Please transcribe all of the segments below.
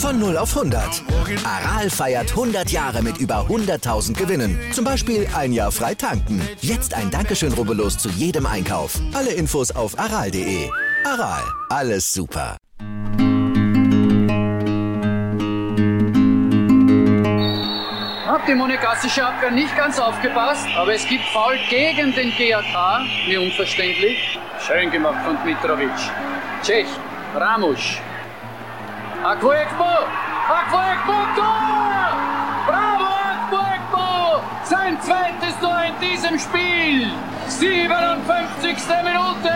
Von 0 auf 100. Aral feiert 100 Jahre mit über 100.000 Gewinnen. Zum Beispiel ein Jahr frei tanken. Jetzt ein Dankeschön, rubbellos zu jedem Einkauf. Alle Infos auf aral.de. Aral, alles super. Hat die monegassische Abwehr nicht ganz aufgepasst, aber es gibt Foul gegen den GAK. Mir unverständlich. Schön gemacht von Dmitrovic. Tschech, Ramusch, Akwoekbo! Akwoekbo, Tor! Bravo, Akwoekbo! Sein zweites Tor in diesem Spiel! 57. Minute!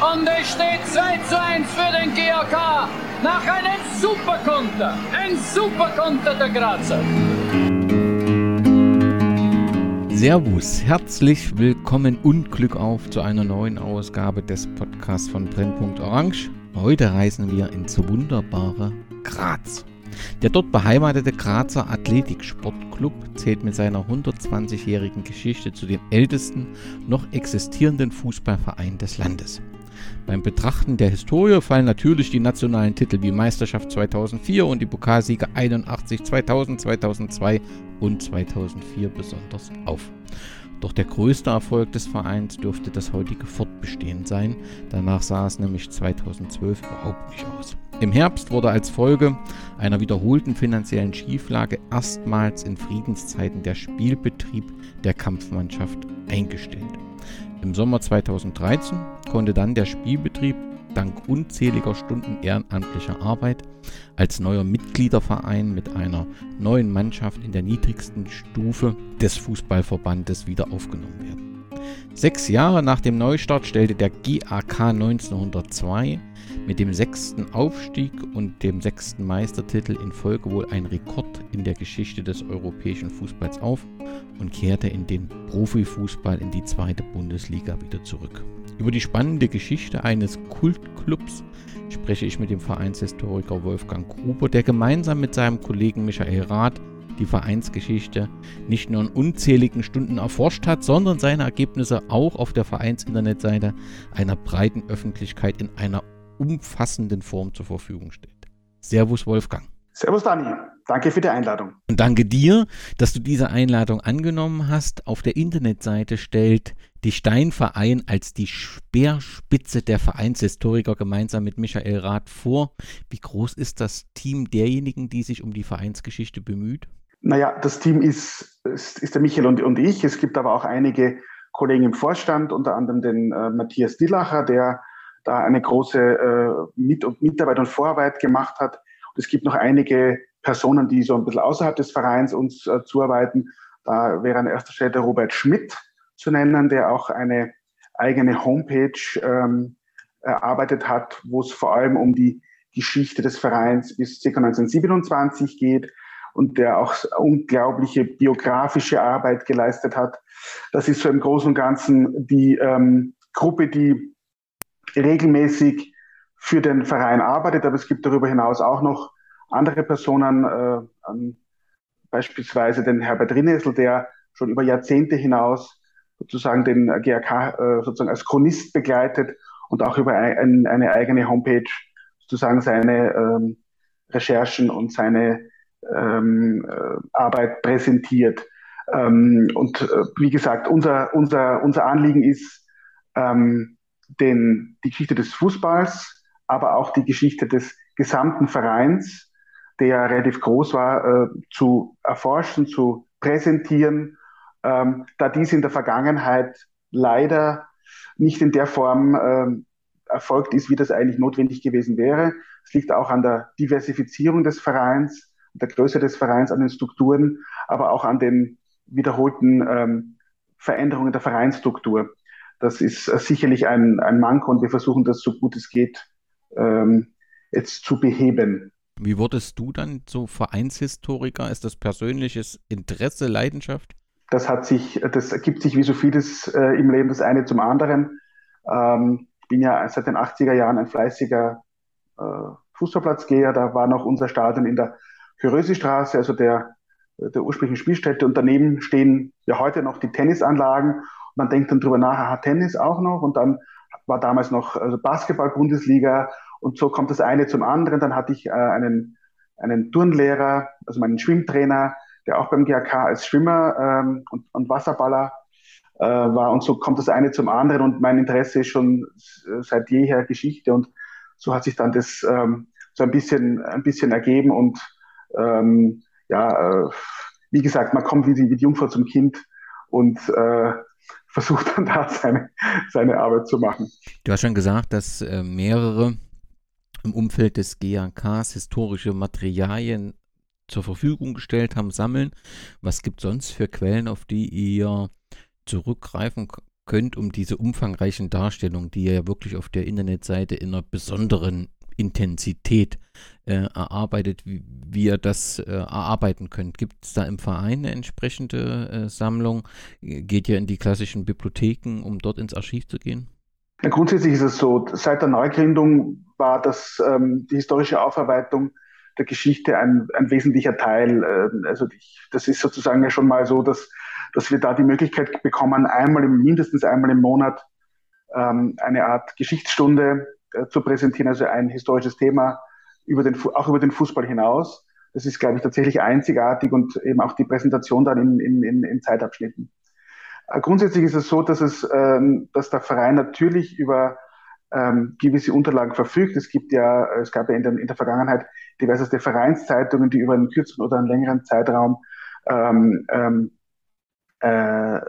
Und es steht 2 zu 1 für den GAK nach einem Superkonter! Ein Superkonter der Grazer! Servus, herzlich willkommen und Glück auf zu einer neuen Ausgabe des Podcasts von Brennpunkt Orange. Heute reisen wir ins wunderbare Graz. Der dort beheimatete Grazer Athletik-Sportclub zählt mit seiner 120-jährigen Geschichte zu den ältesten noch existierenden Fußballvereinen des Landes. Beim Betrachten der Historie fallen natürlich die nationalen Titel wie Meisterschaft 2004 und die Pokalsiege 81, 2000, 2002 und 2004 besonders auf. Doch der größte Erfolg des Vereins dürfte das heutige Fortbestehen sein. Danach sah es nämlich 2012 überhaupt nicht aus. Im Herbst wurde als Folge einer wiederholten finanziellen Schieflage erstmals in Friedenszeiten der Spielbetrieb der Kampfmannschaft eingestellt. Im Sommer 2013 konnte dann der Spielbetrieb dank unzähliger Stunden ehrenamtlicher Arbeit als neuer Mitgliederverein mit einer neuen Mannschaft in der niedrigsten Stufe des Fußballverbandes wieder aufgenommen werden. Sechs Jahre nach dem Neustart stellte der GAK 1902 mit dem sechsten Aufstieg und dem sechsten Meistertitel in Folge wohl ein Rekord in der Geschichte des europäischen Fußballs auf und kehrte in den Profifußball in die zweite Bundesliga wieder zurück. Über die spannende Geschichte eines Kultclubs spreche ich mit dem Vereinshistoriker Wolfgang Gruber, der gemeinsam mit seinem Kollegen Michael Rath die Vereinsgeschichte nicht nur in unzähligen Stunden erforscht hat, sondern seine Ergebnisse auch auf der Vereinsinternetseite einer breiten Öffentlichkeit in einer umfassenden Form zur Verfügung stellt. Servus Wolfgang. Servus Dani, danke für die Einladung. Und danke dir, dass du diese Einladung angenommen hast. Auf der Internetseite stellt die Steinverein als die Speerspitze der Vereinshistoriker gemeinsam mit Michael Rath vor. Wie groß ist das Team derjenigen, die sich um die Vereinsgeschichte bemüht? Naja, das Team ist, ist, ist der Michael und, und, ich. Es gibt aber auch einige Kollegen im Vorstand, unter anderem den äh, Matthias Dillacher, der da eine große äh, Mit Mitarbeit und Vorarbeit gemacht hat es gibt noch einige Personen, die so ein bisschen außerhalb des Vereins uns äh, zuarbeiten. Da wäre an erster Stelle der Robert Schmidt zu nennen, der auch eine eigene Homepage ähm, erarbeitet hat, wo es vor allem um die Geschichte des Vereins bis ca. 1927 geht und der auch unglaubliche biografische Arbeit geleistet hat. Das ist so im Großen und Ganzen die ähm, Gruppe, die regelmäßig für den Verein arbeitet, aber es gibt darüber hinaus auch noch andere Personen, äh, beispielsweise den Herbert Rinnesel, der schon über Jahrzehnte hinaus sozusagen den GRK äh, sozusagen als Chronist begleitet und auch über ein, eine eigene Homepage sozusagen seine ähm, Recherchen und seine ähm, äh, Arbeit präsentiert. Ähm, und äh, wie gesagt, unser, unser, unser Anliegen ist, ähm, den, die Geschichte des Fußballs aber auch die Geschichte des gesamten Vereins, der relativ groß war, äh, zu erforschen, zu präsentieren, ähm, da dies in der Vergangenheit leider nicht in der Form äh, erfolgt ist, wie das eigentlich notwendig gewesen wäre. Es liegt auch an der Diversifizierung des Vereins, der Größe des Vereins, an den Strukturen, aber auch an den wiederholten ähm, Veränderungen der Vereinsstruktur. Das ist äh, sicherlich ein, ein Manko und wir versuchen das so gut es geht ähm, jetzt zu beheben. Wie wurdest du dann so Vereinshistoriker? Ist das persönliches Interesse, Leidenschaft? Das hat sich, das ergibt sich wie so vieles äh, im Leben das eine zum anderen. Ähm, ich bin ja seit den 80er Jahren ein fleißiger äh, Fußballplatzgeher. Da war noch unser Stadion in der Hörösi-Straße, also der, der ursprünglichen Spielstätte. Und daneben stehen ja heute noch die Tennisanlagen. man denkt dann drüber nach, aha, Tennis auch noch. Und dann war damals noch also Basketball-Bundesliga und so kommt das eine zum anderen. Dann hatte ich äh, einen, einen Turnlehrer, also meinen Schwimmtrainer, der auch beim GAK als Schwimmer ähm, und, und Wasserballer äh, war. Und so kommt das eine zum anderen. Und mein Interesse ist schon seit jeher Geschichte. Und so hat sich dann das ähm, so ein bisschen, ein bisschen ergeben. Und ähm, ja, äh, wie gesagt, man kommt wie die, wie die Jungfrau zum Kind und äh, versucht dann da seine, seine Arbeit zu machen. Du hast schon gesagt, dass äh, mehrere im Umfeld des GAKs historische Materialien zur Verfügung gestellt haben, sammeln. Was gibt sonst für Quellen, auf die ihr zurückgreifen könnt, um diese umfangreichen Darstellungen, die ihr ja wirklich auf der Internetseite in einer besonderen Intensität äh, erarbeitet, wie, wie, ihr das äh, erarbeiten könnt. Gibt es da im Verein eine entsprechende äh, Sammlung? Geht ihr in die klassischen Bibliotheken, um dort ins Archiv zu gehen? Ja, grundsätzlich ist es so, seit der Neugründung war das, ähm, die historische Aufarbeitung der Geschichte ein, ein wesentlicher Teil. Äh, also ich, das ist sozusagen ja schon mal so, dass, dass wir da die Möglichkeit bekommen, einmal im, mindestens einmal im Monat ähm, eine Art Geschichtsstunde zu präsentieren, also ein historisches Thema über den, auch über den Fußball hinaus. Das ist, glaube ich, tatsächlich einzigartig und eben auch die Präsentation dann in, in, in, Zeitabschnitten. Äh, grundsätzlich ist es so, dass, es, ähm, dass der Verein natürlich über ähm, gewisse Unterlagen verfügt. Es gibt ja, es gab ja in der, in der Vergangenheit diverseste Vereinszeitungen, die über einen kürzeren oder einen längeren Zeitraum ähm, ähm, äh,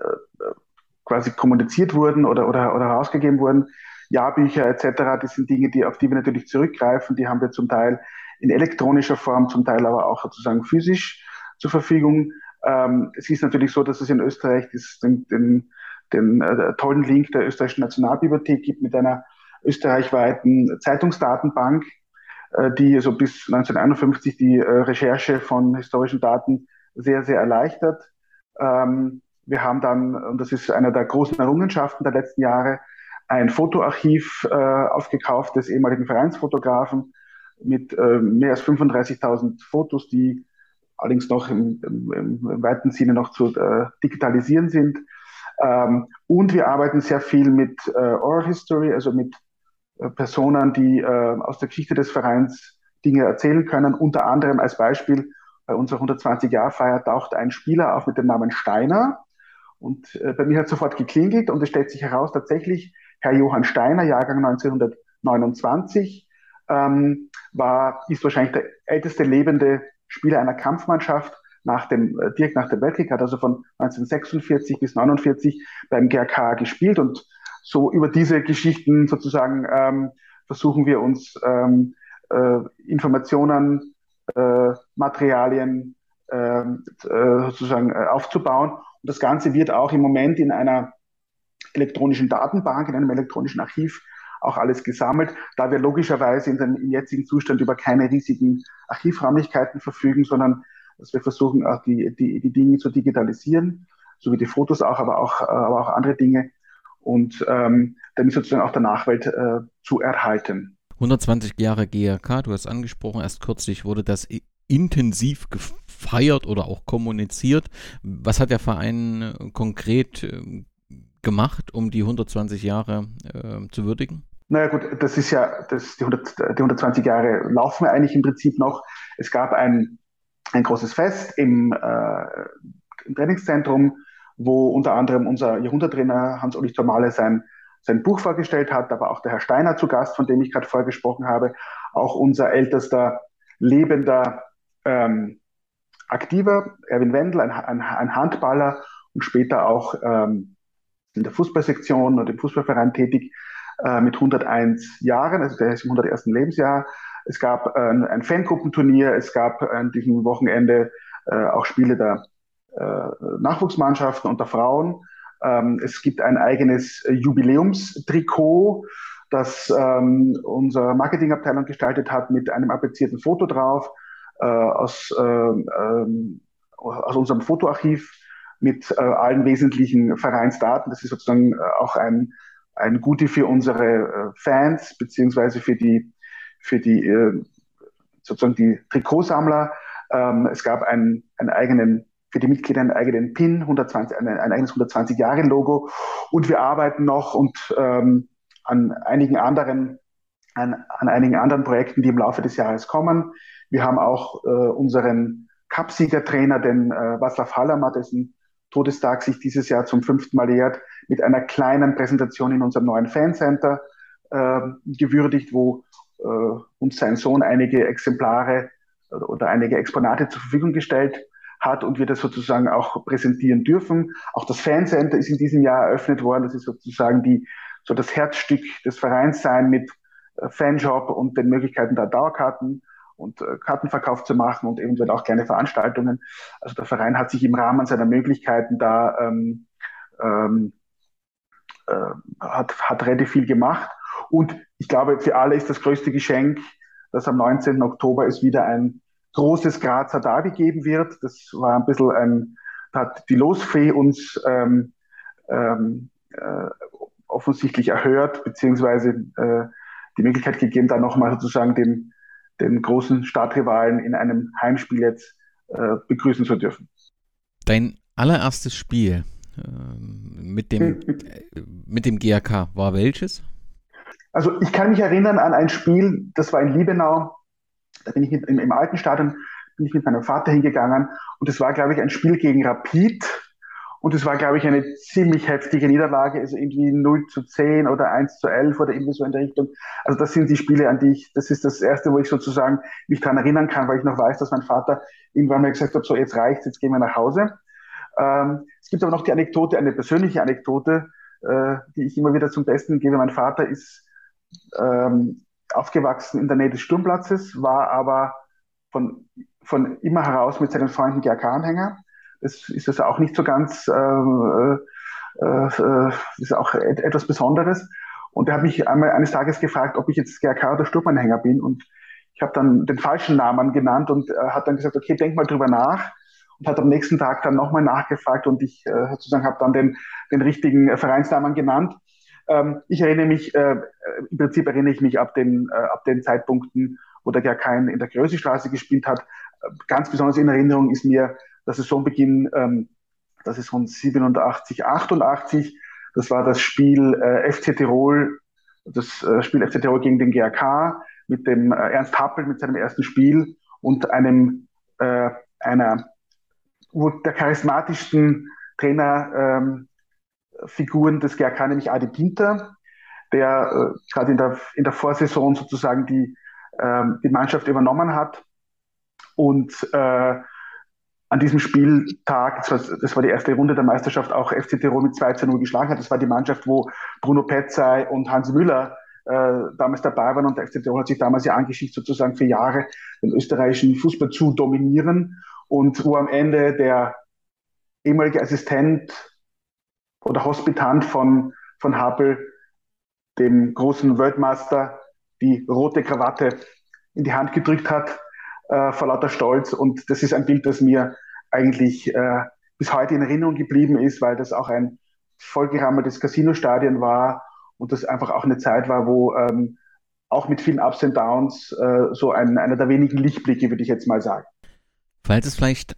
quasi kommuniziert wurden oder, oder, oder herausgegeben wurden. Jahrbücher etc., das sind Dinge, die, auf die wir natürlich zurückgreifen. Die haben wir zum Teil in elektronischer Form, zum Teil aber auch sozusagen physisch zur Verfügung. Ähm, es ist natürlich so, dass es in Österreich den, den, den äh, tollen Link der österreichischen Nationalbibliothek gibt mit einer österreichweiten Zeitungsdatenbank, äh, die so bis 1951 die äh, Recherche von historischen Daten sehr, sehr erleichtert. Ähm, wir haben dann, und das ist einer der großen Errungenschaften der letzten Jahre, ein Fotoarchiv äh, aufgekauft des ehemaligen Vereinsfotografen mit äh, mehr als 35.000 Fotos, die allerdings noch im, im, im weiten Sinne noch zu äh, digitalisieren sind. Ähm, und wir arbeiten sehr viel mit äh, Oral History, also mit äh, Personen, die äh, aus der Geschichte des Vereins Dinge erzählen können. Unter anderem als Beispiel bei unserer 120-Jahr-Feier taucht ein Spieler auf mit dem Namen Steiner. Und äh, bei mir hat sofort geklingelt und es stellt sich heraus, tatsächlich Herr Johann Steiner, Jahrgang 1929, ähm, war, ist wahrscheinlich der älteste lebende Spieler einer Kampfmannschaft nach dem, äh, direkt nach dem Weltkrieg, hat also von 1946 bis 1949 beim GRK gespielt und so über diese Geschichten sozusagen ähm, versuchen wir uns ähm, äh, Informationen, äh, Materialien ähm, äh, sozusagen äh, aufzubauen. Und das Ganze wird auch im Moment in einer elektronischen Datenbank, in einem elektronischen Archiv auch alles gesammelt, da wir logischerweise in dem, jetzigen Zustand über keine riesigen Archivräumlichkeiten verfügen, sondern dass wir versuchen, auch die, die, die Dinge zu digitalisieren, so wie die Fotos auch, aber auch, aber auch andere Dinge und ähm, damit sozusagen auch der Nachwelt äh, zu erhalten. 120 Jahre GRK, du hast angesprochen, erst kürzlich wurde das intensiv gefeiert oder auch kommuniziert. Was hat der Verein äh, konkret äh, gemacht, um die 120 Jahre äh, zu würdigen? Naja gut, das ist ja, das, die, 100, die 120 Jahre laufen eigentlich im Prinzip noch. Es gab ein, ein großes Fest im, äh, im Trainingszentrum, wo unter anderem unser Jahrhunderttrainer Hans-Ulrich Tomale sein, sein Buch vorgestellt hat, aber auch der Herr Steiner zu Gast, von dem ich gerade vorher gesprochen habe, auch unser ältester lebender ähm, Aktiver, Erwin Wendel, ein, ein, ein Handballer und später auch ähm, in der Fußballsektion und im Fußballverein tätig äh, mit 101 Jahren, also der ist im 101. Lebensjahr. Es gab äh, ein Fangruppenturnier, es gab an diesem Wochenende äh, auch Spiele der äh, Nachwuchsmannschaften und der Frauen. Ähm, es gibt ein eigenes Jubiläumstrikot, das ähm, unsere Marketingabteilung gestaltet hat mit einem apprizierten Foto drauf äh, aus, äh, ähm, aus unserem Fotoarchiv mit äh, allen wesentlichen Vereinsdaten. Das ist sozusagen äh, auch ein, ein Gute für unsere äh, Fans beziehungsweise für die, für die äh, sozusagen die Trikotsammler. Ähm, es gab einen, einen eigenen für die Mitglieder einen eigenen PIN, 120, ein, ein eigenes 120 Jahre Logo und wir arbeiten noch und ähm, an einigen anderen, an, an einigen anderen Projekten, die im Laufe des Jahres kommen. Wir haben auch äh, unseren Cupsiegertrainer, den äh, Václav Hallermer, dessen Todestag sich dieses Jahr zum fünften Mal jährt, mit einer kleinen Präsentation in unserem neuen Fancenter äh, gewürdigt, wo äh, uns sein Sohn einige Exemplare oder einige Exponate zur Verfügung gestellt hat und wir das sozusagen auch präsentieren dürfen. Auch das Fancenter ist in diesem Jahr eröffnet worden. Das ist sozusagen die so das Herzstück des Vereins sein mit äh, Fanshop und den Möglichkeiten da Dauerkarten und äh, Kartenverkauf zu machen und eventuell auch kleine Veranstaltungen. Also der Verein hat sich im Rahmen seiner Möglichkeiten da ähm, ähm, äh, hat, hat relativ viel gemacht. Und ich glaube, für alle ist das größte Geschenk, dass am 19. Oktober es wieder ein großes Grazer Derby geben wird. Das war ein bisschen ein, hat die Losfee uns ähm, ähm, äh, offensichtlich erhört, beziehungsweise äh, die Möglichkeit gegeben, da nochmal sozusagen den, den großen Stadtrivalen in einem Heimspiel jetzt äh, begrüßen zu dürfen. Dein allererstes Spiel äh, mit, dem, mit dem GAK war welches? Also ich kann mich erinnern an ein Spiel, das war in Liebenau, da bin ich mit, im, im alten Stadion, bin ich mit meinem Vater hingegangen und es war, glaube ich, ein Spiel gegen Rapid und es war, glaube ich, eine ziemlich heftige Niederlage, also irgendwie 0 zu 10 oder 1 zu 11 oder irgendwie so in der Richtung. Also das sind die Spiele, an die ich, das ist das erste, wo ich sozusagen mich daran erinnern kann, weil ich noch weiß, dass mein Vater irgendwann mal gesagt hat, so jetzt reicht's, jetzt gehen wir nach Hause. Ähm, es gibt aber noch die Anekdote, eine persönliche Anekdote, äh, die ich immer wieder zum Besten gebe. Mein Vater ist ähm, aufgewachsen in der Nähe des Sturmplatzes, war aber von, von immer heraus mit seinen Freunden GRK-Anhänger das ist das auch nicht so ganz, äh, äh, äh, ist auch etwas Besonderes. Und er hat mich einmal eines Tages gefragt, ob ich jetzt GRK oder Sturmanhänger bin. Und ich habe dann den falschen Namen genannt und er hat dann gesagt, okay, denk mal drüber nach. Und hat am nächsten Tag dann nochmal nachgefragt und ich äh, sozusagen habe dann den, den richtigen Vereinsnamen genannt. Ähm, ich erinnere mich, äh, im Prinzip erinnere ich mich ab den, äh, ab den Zeitpunkten, wo der GRK in der Größestraße gespielt hat. Ganz besonders in Erinnerung ist mir der Saisonbeginn, ähm, das ist von 87, 88. Das war das Spiel äh, FC Tirol, das äh, Spiel FC Tirol gegen den GRK mit dem äh, Ernst Happel mit seinem ersten Spiel und einem äh, einer der charismatischsten Trainerfiguren ähm, des GRK, nämlich Adi Pinter, der äh, gerade in der, in der Vorsaison sozusagen die, ähm, die Mannschaft übernommen hat und äh, an diesem Spieltag, das war, das war, die erste Runde der Meisterschaft, auch FC Tirol mit 2 zu 0 geschlagen hat. Das war die Mannschaft, wo Bruno Petzai und Hans Müller äh, damals dabei waren und der FC Tirol hat sich damals ja angeschickt, sozusagen für Jahre den österreichischen Fußball zu dominieren und wo am Ende der ehemalige Assistent oder Hospitant von, von Hapel dem großen Weltmaster die rote Krawatte in die Hand gedrückt hat äh, vor lauter Stolz. Und das ist ein Bild, das mir eigentlich äh, bis heute in Erinnerung geblieben ist, weil das auch ein vollgerammeltes Casino-Stadion war und das einfach auch eine Zeit war, wo ähm, auch mit vielen Ups und Downs äh, so ein, einer der wenigen Lichtblicke, würde ich jetzt mal sagen. Falls es vielleicht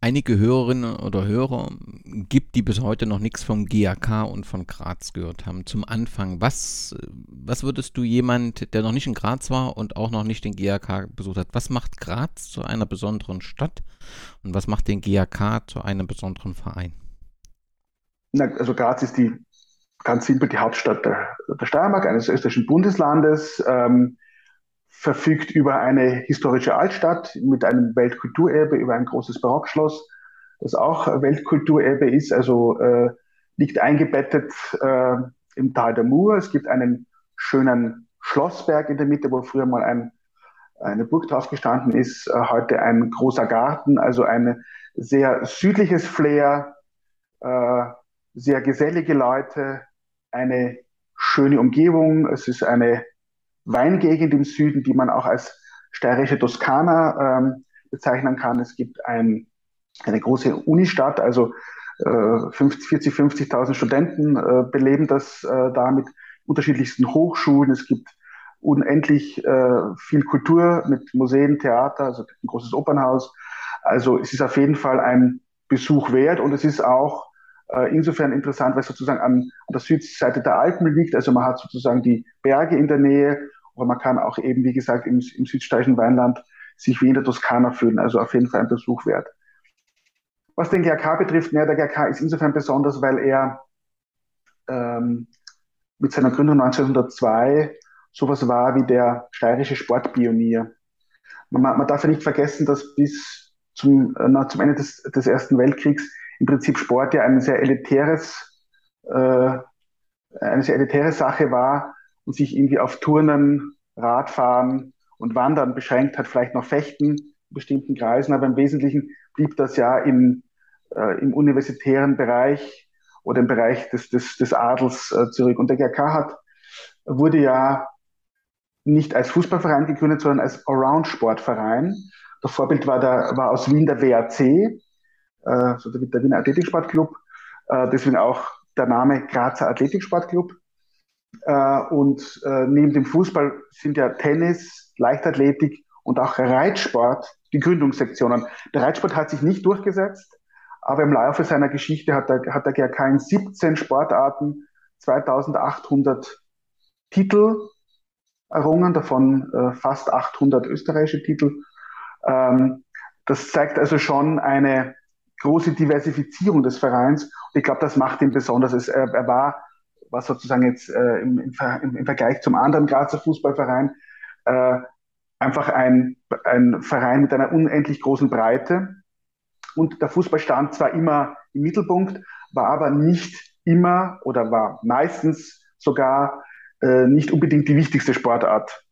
einige Hörerinnen oder Hörer gibt, die bis heute noch nichts vom GAK und von Graz gehört haben. Zum Anfang, was, was würdest du jemand, der noch nicht in Graz war und auch noch nicht den GAK besucht hat, was macht Graz zu einer besonderen Stadt und was macht den GAK zu einem besonderen Verein? Na, also Graz ist die ganz simpel die Hauptstadt der, der Steiermark, eines österreichischen Bundeslandes. Ähm, verfügt über eine historische Altstadt mit einem Weltkulturerbe, über ein großes Barockschloss, das auch Weltkulturerbe ist, also äh, liegt eingebettet äh, im Tal der Mur. Es gibt einen schönen Schlossberg in der Mitte, wo früher mal ein, eine Burg drauf gestanden ist, äh, heute ein großer Garten, also ein sehr südliches Flair, äh, sehr gesellige Leute, eine schöne Umgebung. Es ist eine Weingegend im Süden, die man auch als steirische Toskana ähm, bezeichnen kann. Es gibt ein, eine große Unistadt, also äh, 50, 40, 50.000 Studenten äh, beleben das äh, da mit unterschiedlichsten Hochschulen. Es gibt unendlich äh, viel Kultur mit Museen, Theater, also ein großes Opernhaus. Also es ist auf jeden Fall ein Besuch wert und es ist auch insofern interessant, weil es sozusagen an, an der Südseite der Alpen liegt. Also man hat sozusagen die Berge in der Nähe, aber man kann auch eben, wie gesagt, im, im südsteirischen Weinland sich wie in der Toskana fühlen. Also auf jeden Fall ein Besuch wert. Was den GRK betrifft, ja, der GRK ist insofern besonders, weil er ähm, mit seiner Gründung 1902 sowas war wie der steirische Sportpionier. Man, man darf ja nicht vergessen, dass bis zum, äh, zum Ende des, des Ersten Weltkriegs im Prinzip Sport ja ein sehr elitäres, äh, eine sehr elitäre Sache war und sich irgendwie auf Turnen, Radfahren und Wandern beschränkt hat, vielleicht noch Fechten in bestimmten Kreisen, aber im Wesentlichen blieb das ja in, äh, im universitären Bereich oder im Bereich des, des, des Adels äh, zurück. Und der GRK hat, wurde ja nicht als Fußballverein gegründet, sondern als Around-Sportverein. Das Vorbild war, der, war aus Wien der WAC, äh, so der, Wiener Athletiksportclub, äh, deswegen auch der Name Grazer Athletiksportclub. Äh, und äh, neben dem Fußball sind ja Tennis, Leichtathletik und auch Reitsport die Gründungssektionen. Der Reitsport hat sich nicht durchgesetzt, aber im Laufe seiner Geschichte hat der, hat der GRK in 17 Sportarten 2800 Titel errungen, davon äh, fast 800 österreichische Titel. Ähm, das zeigt also schon eine große Diversifizierung des Vereins. Und ich glaube, das macht ihn besonders. Es, er, er war, was sozusagen jetzt äh, im, im, im, Vergleich zum anderen Grazer Fußballverein, äh, einfach ein, ein Verein mit einer unendlich großen Breite. Und der Fußball stand zwar immer im Mittelpunkt, war aber nicht immer oder war meistens sogar äh, nicht unbedingt die wichtigste Sportart,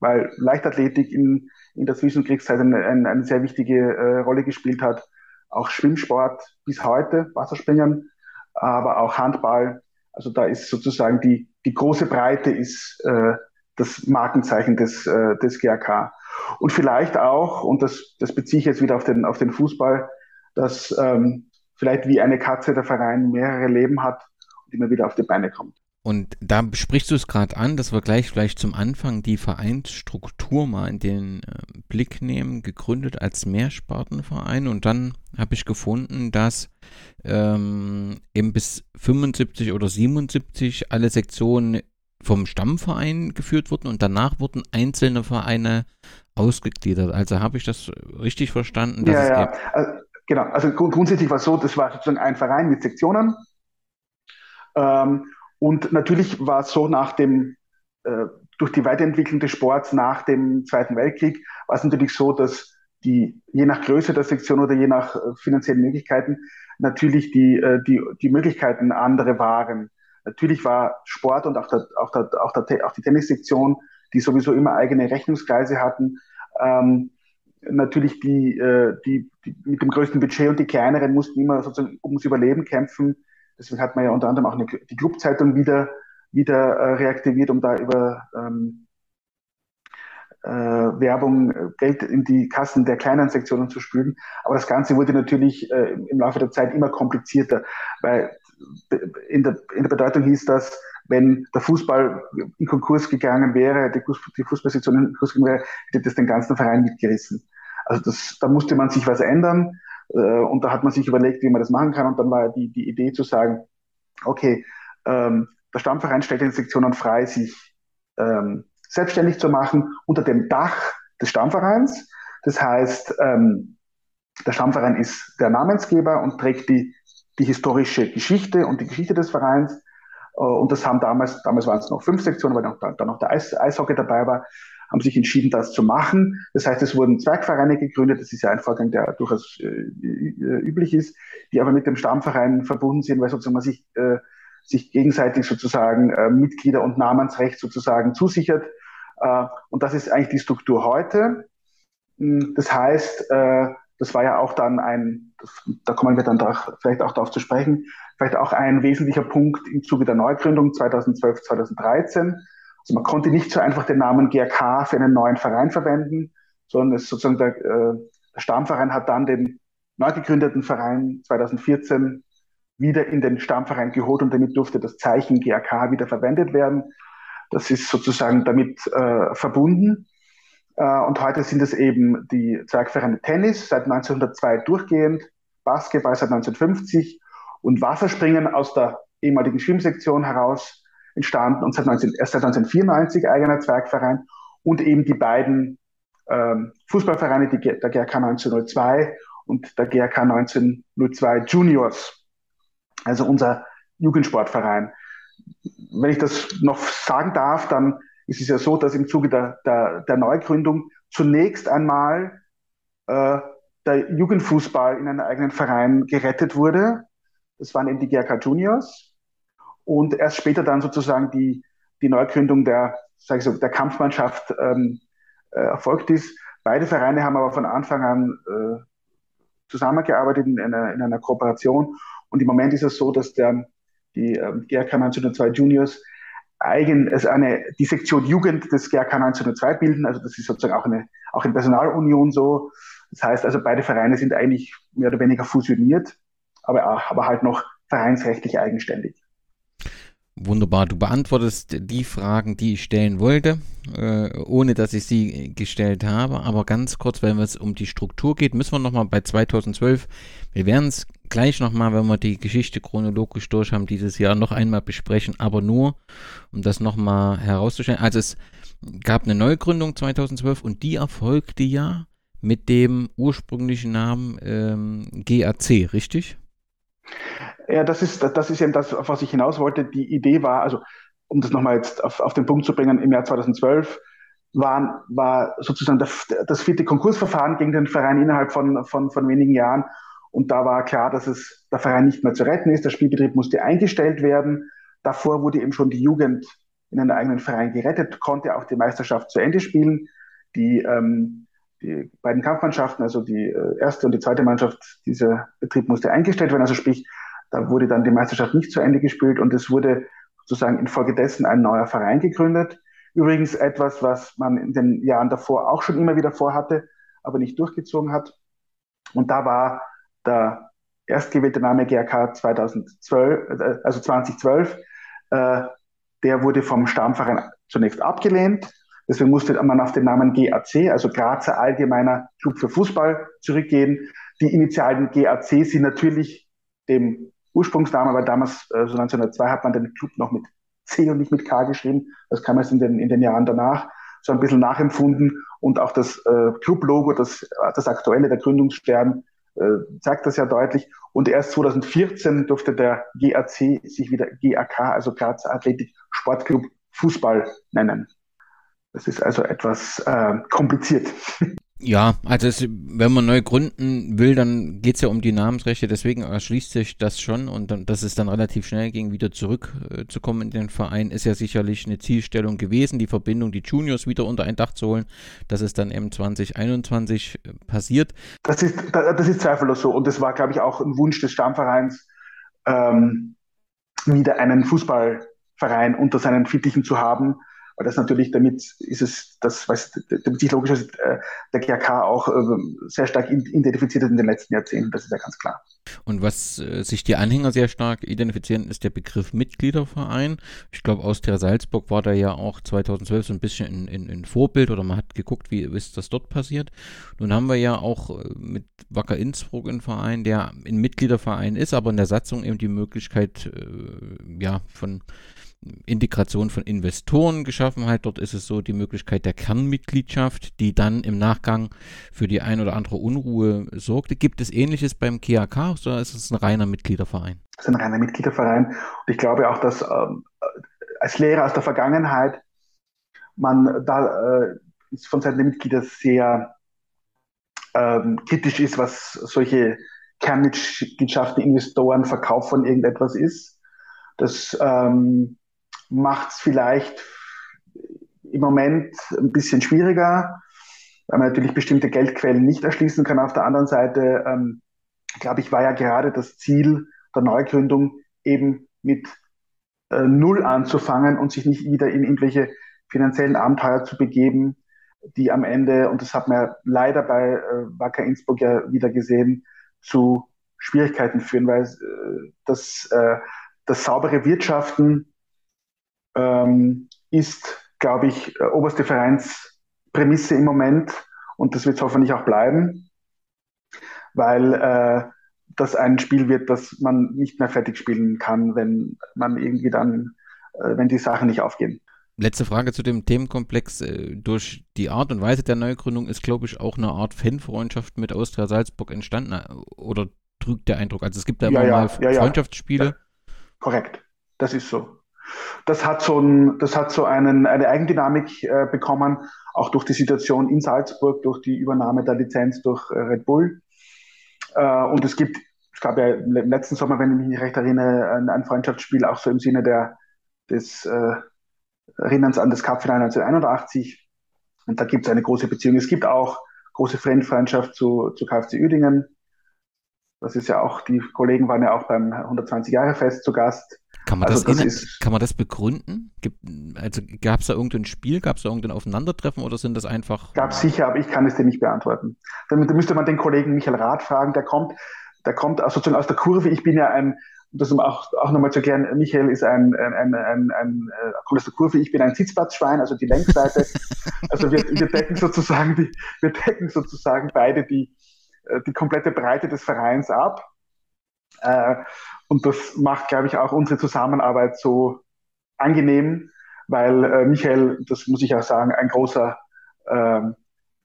weil Leichtathletik in, in der Zwischenkriegszeit eine, eine, eine sehr wichtige äh, Rolle gespielt hat. Auch Schwimmsport bis heute, Wasserspringen, aber auch Handball. Also da ist sozusagen die, die große Breite ist äh, das Markenzeichen des, äh, des GAK. Und vielleicht auch, und das, das beziehe ich jetzt wieder auf den, auf den Fußball, dass ähm, vielleicht wie eine Katze der Verein mehrere Leben hat und immer wieder auf die Beine kommt. Und da sprichst du es gerade an, dass wir gleich vielleicht zum Anfang die Vereinsstruktur mal in den äh, Blick nehmen, gegründet als Mehrspartenverein. Und dann habe ich gefunden, dass ähm, eben bis 75 oder 77 alle Sektionen vom Stammverein geführt wurden und danach wurden einzelne Vereine ausgegliedert. Also habe ich das richtig verstanden? ja, ja. Also, genau. Also grundsätzlich war es so, das war sozusagen ein Verein mit Sektionen. Ähm, und natürlich war es so nach dem, äh, durch die Weiterentwicklung des Sports nach dem Zweiten Weltkrieg, war es natürlich so, dass die, je nach Größe der Sektion oder je nach äh, finanziellen Möglichkeiten, natürlich die, äh, die, die Möglichkeiten andere waren. Natürlich war Sport und auch, der, auch, der, auch, der, auch die Tennissektion, die sowieso immer eigene Rechnungskreise hatten, ähm, natürlich die, äh, die, die mit dem größten Budget und die kleineren mussten immer sozusagen ums Überleben kämpfen. Deswegen hat man ja unter anderem auch eine, die Clubzeitung wieder, wieder äh, reaktiviert, um da über ähm, äh, Werbung äh, Geld in die Kassen der kleinen Sektionen zu spülen. Aber das Ganze wurde natürlich äh, im Laufe der Zeit immer komplizierter, weil in der, in der Bedeutung hieß das, wenn der Fußball in Konkurs gegangen wäre, die, die Fußballsektion in Konkurs gegangen wäre, hätte das den ganzen Verein mitgerissen. Also das, da musste man sich was ändern. Äh, und da hat man sich überlegt, wie man das machen kann. Und dann war die, die Idee zu sagen, okay, ähm, der Stammverein stellt den Sektionen frei, sich ähm, selbstständig zu machen unter dem Dach des Stammvereins. Das heißt, ähm, der Stammverein ist der Namensgeber und trägt die, die historische Geschichte und die Geschichte des Vereins. Äh, und das haben damals, damals waren es noch fünf Sektionen, weil dann noch der Eis, Eishockey dabei war, haben sich entschieden, das zu machen. Das heißt, es wurden Zwergvereine gegründet. Das ist ja ein Vorgang, der durchaus äh, üblich ist, die aber mit dem Stammverein verbunden sind, weil sozusagen man sich, äh, sich gegenseitig sozusagen äh, Mitglieder und Namensrecht sozusagen zusichert. Äh, und das ist eigentlich die Struktur heute. Hm, das heißt, äh, das war ja auch dann ein, da kommen wir dann doch, vielleicht auch darauf zu sprechen, vielleicht auch ein wesentlicher Punkt im Zuge der Neugründung 2012, 2013. Also man konnte nicht so einfach den Namen GRK für einen neuen Verein verwenden, sondern es sozusagen der, äh, der Stammverein hat dann den neu gegründeten Verein 2014 wieder in den Stammverein geholt und damit durfte das Zeichen GRK wieder verwendet werden. Das ist sozusagen damit äh, verbunden. Äh, und heute sind es eben die Zwergvereine Tennis seit 1902 durchgehend, Basketball seit 1950 und Wasserspringen aus der ehemaligen Schwimmsektion heraus entstanden und seit, 19, erst seit 1994 eigener Zwergverein und eben die beiden ähm, Fußballvereine, die, der GRK 1902 und der GRK 1902 Juniors, also unser Jugendsportverein. Wenn ich das noch sagen darf, dann ist es ja so, dass im Zuge der, der, der Neugründung zunächst einmal äh, der Jugendfußball in einen eigenen Verein gerettet wurde. Das waren eben die GRK Juniors. Und erst später dann sozusagen die, die Neugründung der, sag ich so, der Kampfmannschaft ähm, äh, erfolgt ist. Beide Vereine haben aber von Anfang an äh, zusammengearbeitet in einer, in einer Kooperation. Und im Moment ist es so, dass der, die ähm, GRK 1902 Juniors eigen, also eine, die Sektion Jugend des GRK 1902 bilden. Also das ist sozusagen auch eine, auch in Personalunion so. Das heißt also, beide Vereine sind eigentlich mehr oder weniger fusioniert, aber, aber halt noch vereinsrechtlich eigenständig. Wunderbar, du beantwortest die Fragen, die ich stellen wollte, äh, ohne dass ich sie gestellt habe. Aber ganz kurz, wenn es um die Struktur geht, müssen wir nochmal bei 2012, wir werden es gleich nochmal, wenn wir die Geschichte chronologisch durch haben, dieses Jahr noch einmal besprechen, aber nur, um das nochmal herauszustellen. Also es gab eine Neugründung 2012 und die erfolgte ja mit dem ursprünglichen Namen ähm, GAC, richtig? Ja, das ist, das ist eben das, auf was ich hinaus wollte. Die Idee war, also um das nochmal jetzt auf, auf den Punkt zu bringen, im Jahr 2012 waren, war sozusagen das, das vierte Konkursverfahren gegen den Verein innerhalb von, von, von wenigen Jahren. Und da war klar, dass es der Verein nicht mehr zu retten ist. Der Spielbetrieb musste eingestellt werden. Davor wurde eben schon die Jugend in einen eigenen Verein gerettet, konnte auch die Meisterschaft zu Ende spielen. Die, ähm, die beiden Kampfmannschaften, also die äh, erste und die zweite Mannschaft, dieser Betrieb musste eingestellt werden. Also sprich, da wurde dann die Meisterschaft nicht zu Ende gespielt und es wurde sozusagen infolgedessen ein neuer Verein gegründet. Übrigens etwas, was man in den Jahren davor auch schon immer wieder vorhatte, aber nicht durchgezogen hat. Und da war der erstgewählte Name GRK 2012, äh, also 2012, äh, der wurde vom Stammverein zunächst abgelehnt. Deswegen musste man auf den Namen GAC, also Grazer Allgemeiner Club für Fußball, zurückgehen. Die Initialen GAC sind natürlich dem Ursprungsname, aber damals, also äh, 1902, hat man den Club noch mit C und nicht mit K geschrieben. Das kam erst in den, in den Jahren danach so ein bisschen nachempfunden. Und auch das äh, Club-Logo, das, das aktuelle, der Gründungsstern, äh, zeigt das ja deutlich. Und erst 2014 durfte der GAC sich wieder GAK, also Graz Athletik Sportclub Fußball nennen. Das ist also etwas äh, kompliziert. Ja, also es, wenn man neu gründen will, dann geht es ja um die Namensrechte, deswegen erschließt sich das schon. Und dann, dass es dann relativ schnell ging, wieder zurückzukommen äh, in den Verein, ist ja sicherlich eine Zielstellung gewesen, die Verbindung, die Juniors wieder unter ein Dach zu holen, dass es dann eben 2021 äh, passiert. Das ist, das ist zweifellos so. Und das war, glaube ich, auch ein Wunsch des Stammvereins, ähm, wieder einen Fußballverein unter seinen Fittichen zu haben weil das natürlich, damit ist es, das, was, damit sich logisch ist, äh, der GRK auch äh, sehr stark identifiziert hat in den letzten Jahrzehnten, das ist ja ganz klar. Und was äh, sich die Anhänger sehr stark identifizieren, ist der Begriff Mitgliederverein. Ich glaube, Austria Salzburg war da ja auch 2012 so ein bisschen in, in, Vorbild oder man hat geguckt, wie ist das dort passiert. Nun haben wir ja auch mit Wacker Innsbruck einen Verein, der ein Mitgliederverein ist, aber in der Satzung eben die Möglichkeit ja, von Integration von Investoren geschaffen hat. Dort ist es so die Möglichkeit der Kernmitgliedschaft, die dann im Nachgang für die ein oder andere Unruhe sorgte. Gibt es ähnliches beim KHK oder ist es ein reiner Mitgliederverein? Es ist ein reiner Mitgliederverein. Und ich glaube auch, dass ähm, als Lehrer aus der Vergangenheit man da äh, von Seiten der Mitglieder sehr ähm, kritisch ist, was solche Kernmitgliedschaften, Investoren, Verkauf von irgendetwas ist. Das ähm, macht es vielleicht im Moment ein bisschen schwieriger. weil man natürlich bestimmte Geldquellen nicht erschließen kann. Auf der anderen Seite, ähm, glaube ich, war ja gerade das Ziel der Neugründung eben mit äh, Null anzufangen und sich nicht wieder in irgendwelche finanziellen Abenteuer zu begeben, die am Ende, und das hat man ja leider bei äh, Wacker Innsbruck ja wieder gesehen, zu Schwierigkeiten führen, weil äh, das, äh, das saubere Wirtschaften ähm, ist, glaube ich, äh, oberste Vereinsprämisse im Moment und das wird hoffentlich auch bleiben, weil äh, das ein Spiel wird, das man nicht mehr fertig spielen kann, wenn man irgendwie dann, äh, wenn die Sachen nicht aufgehen. Letzte Frage zu dem Themenkomplex. Äh, durch die Art und Weise der Neugründung ist, glaube ich, auch eine Art Fanfreundschaft mit Austria Salzburg entstanden. Äh, oder trügt der Eindruck? Also es gibt da immer ja, mal ja, Freundschaftsspiele. Korrekt, das ist so. Das hat so, ein, das hat so einen, eine Eigendynamik äh, bekommen, auch durch die Situation in Salzburg, durch die Übernahme der Lizenz durch äh, Red Bull. Äh, und es gibt, es gab ja im letzten Sommer, wenn ich mich recht erinnere, ein, ein Freundschaftsspiel auch so im Sinne der, des äh, Erinnerns an das Cup-Finale 1981. Und da gibt es eine große Beziehung. Es gibt auch große Freundschaft zu, zu KfC Uerdingen. Das ist ja auch, die Kollegen waren ja auch beim 120-Jahre-Fest zu Gast. Kann man, also das, das ist, kann man das begründen? Gibt, also gab es da irgendein Spiel, gab es da irgendein Aufeinandertreffen oder sind das einfach. Gab es sicher, aber ich kann es dir nicht beantworten. Damit müsste man den Kollegen Michael Rath fragen, der kommt, der kommt sozusagen aus der Kurve. Ich bin ja ein, das um auch, auch nochmal zu erklären, Michael ist ein, ein, ein, ein, ein äh, kommt aus der Kurve, ich bin ein Sitzplatzschwein, also die Längsseite. also wir, wir decken sozusagen die, wir decken sozusagen beide die, äh, die komplette Breite des Vereins ab. Äh, und das macht, glaube ich, auch unsere Zusammenarbeit so angenehm, weil äh, Michael, das muss ich auch sagen, ein großer, äh,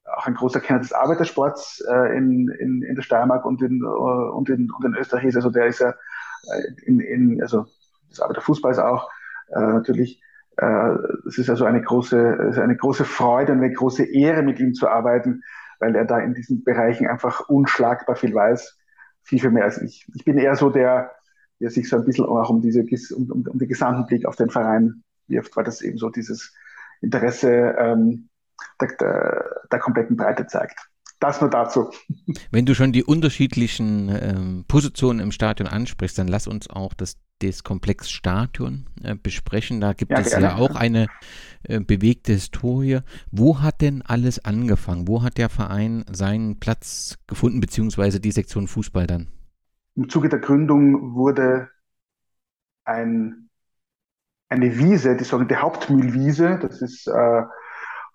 auch ein großer Kenner des Arbeitersports äh, in, in, in der Steiermark und in, und in, und in Österreich ist. Also der ist ja in, in also des Arbeiterfußballs auch äh, natürlich. Es ist also eine große, ist eine große Freude und eine große Ehre, mit ihm zu arbeiten, weil er da in diesen Bereichen einfach unschlagbar viel weiß, viel, viel mehr als ich. Ich bin eher so der, der sich so ein bisschen auch um, diese, um, um, um den gesamten Blick auf den Verein wirft, weil das eben so dieses Interesse ähm, der, der, der kompletten Breite zeigt. Das nur dazu. Wenn du schon die unterschiedlichen ähm, Positionen im Stadion ansprichst, dann lass uns auch das, das Komplex Stadion äh, besprechen. Da gibt ja, es gerne. ja auch eine äh, bewegte Historie. Wo hat denn alles angefangen? Wo hat der Verein seinen Platz gefunden, beziehungsweise die Sektion Fußball dann? Im Zuge der Gründung wurde ein, eine Wiese, die sogenannte Hauptmühlwiese, das ist äh,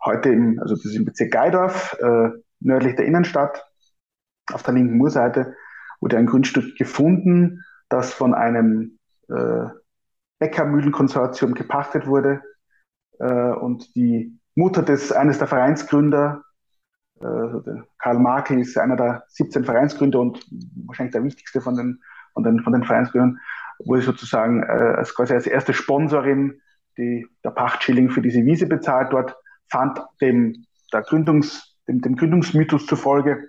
heute im, also das ist im Bezirk Geidorf, äh, nördlich der Innenstadt, auf der linken Murseite, wurde ein Grundstück gefunden, das von einem äh, Bäckermühlenkonsortium gepachtet wurde. Äh, und die Mutter des eines der Vereinsgründer, äh, Karl Markel ist einer der 17 Vereinsgründer und wahrscheinlich der wichtigste von den, von den, von den Vereinsgründern, wurde sozusagen äh, als quasi als erste Sponsorin die, der Pachtschilling für diese Wiese bezahlt. Dort fand dem, der Gründungs, dem, dem Gründungsmythos zufolge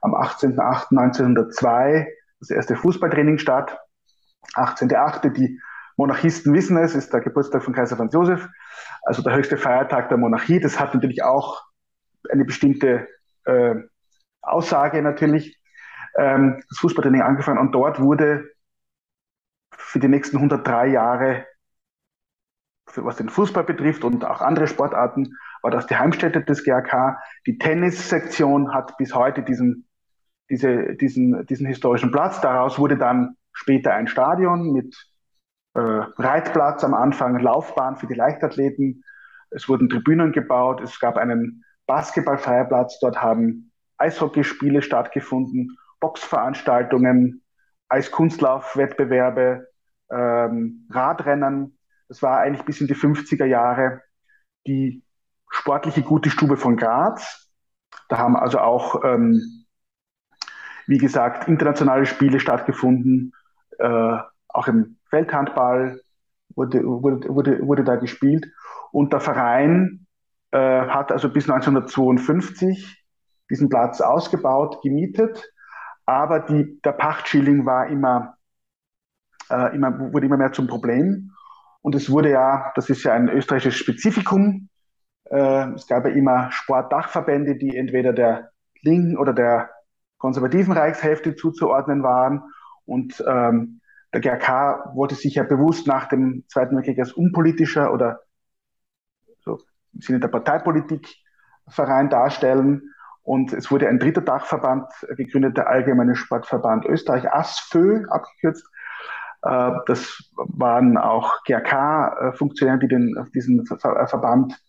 am 18.08.1902 das erste Fußballtraining statt. 18.08. Die Monarchisten wissen es, ist der Geburtstag von Kaiser Franz Josef, also der höchste Feiertag der Monarchie. Das hat natürlich auch eine bestimmte äh, Aussage natürlich. Ähm, das Fußballtraining angefangen und dort wurde für die nächsten 103 Jahre, was den Fußball betrifft und auch andere Sportarten, war das die Heimstätte des GAK. Die Tennissektion hat bis heute diesen, diese, diesen, diesen historischen Platz. Daraus wurde dann später ein Stadion mit äh, Reitplatz am Anfang, Laufbahn für die Leichtathleten. Es wurden Tribünen gebaut. Es gab einen Basketballfreiplatz. Dort haben Eishockeyspiele stattgefunden, Boxveranstaltungen, Eiskunstlaufwettbewerbe, ähm, Radrennen. Das war eigentlich bis in die 50er Jahre die sportliche gute Stube von Graz. Da haben also auch, ähm, wie gesagt, internationale Spiele stattgefunden. Äh, auch im Feldhandball wurde, wurde, wurde, wurde da gespielt. Und der Verein äh, hat also bis 1952 diesen Platz ausgebaut, gemietet, aber die, der Pachtschilling war immer, äh, immer, wurde immer mehr zum Problem. Und es wurde ja, das ist ja ein österreichisches Spezifikum, es gab ja immer Sportdachverbände, die entweder der linken oder der konservativen Reichshälfte zuzuordnen waren. Und ähm, der GRK wollte sich ja bewusst nach dem Zweiten Weltkrieg als unpolitischer oder so im Sinne der Parteipolitik Verein darstellen. Und es wurde ein dritter Dachverband gegründet, der Allgemeine Sportverband Österreich, ASFÖ abgekürzt. Äh, das waren auch GRK-Funktionäre, die den, diesen Verband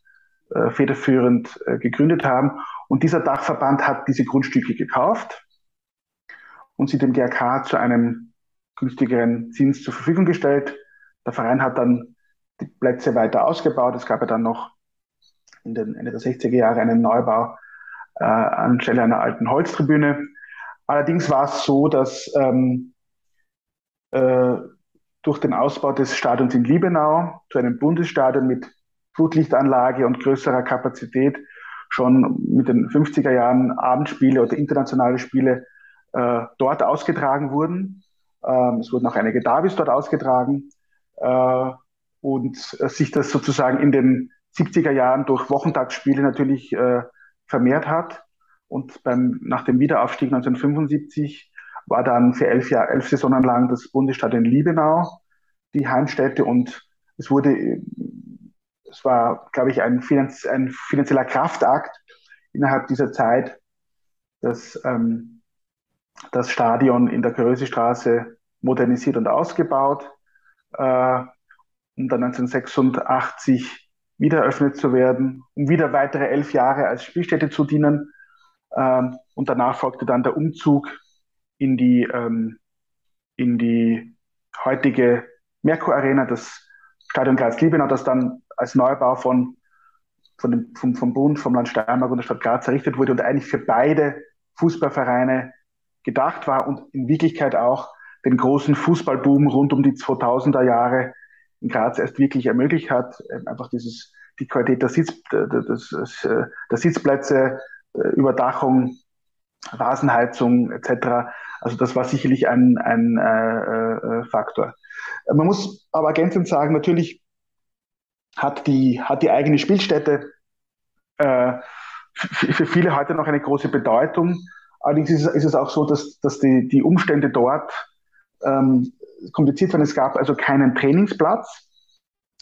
äh, federführend äh, gegründet haben. Und dieser Dachverband hat diese Grundstücke gekauft und sie dem GRK zu einem günstigeren Zins zur Verfügung gestellt. Der Verein hat dann die Plätze weiter ausgebaut. Es gab ja dann noch in den Ende der 60er Jahre einen Neubau äh, anstelle einer alten Holztribüne. Allerdings war es so, dass ähm, äh, durch den Ausbau des Stadions in Liebenau zu einem Bundesstadion mit Flutlichtanlage und größerer Kapazität schon mit den 50er Jahren Abendspiele oder internationale Spiele äh, dort ausgetragen wurden. Ähm, es wurden auch einige Davis dort ausgetragen äh, und äh, sich das sozusagen in den 70er Jahren durch Wochentagsspiele natürlich äh, vermehrt hat. Und beim, nach dem Wiederaufstieg 1975 war dann für elf, Jahr, elf Saisonen lang das Bundesstadion Liebenau die Heimstätte und es wurde, es war, glaube ich, ein, Finanz, ein finanzieller Kraftakt innerhalb dieser Zeit, dass ähm, das Stadion in der Grösestraße modernisiert und ausgebaut, äh, um dann 1986 wieder eröffnet zu werden, um wieder weitere elf Jahre als Spielstätte zu dienen. Ähm, und danach folgte dann der Umzug in die, ähm, in die heutige Merkur Arena, das Stadion Graz-Liebenau, das dann als Neubau von, von dem, vom, vom Bund, vom Land Steiermark und der Stadt Graz errichtet wurde und eigentlich für beide Fußballvereine gedacht war und in Wirklichkeit auch den großen Fußballboom rund um die 2000er Jahre in Graz erst wirklich ermöglicht hat. Ähm, einfach dieses, die Qualität der, Sitz, der, der, der Sitzplätze, äh, Überdachung, Rasenheizung etc. Also das war sicherlich ein, ein äh, äh, Faktor. Man muss aber ergänzend sagen, natürlich hat die, hat die eigene Spielstätte äh, für viele heute noch eine große Bedeutung. Allerdings ist, ist es auch so, dass, dass die, die Umstände dort ähm, kompliziert waren. Es gab also keinen Trainingsplatz.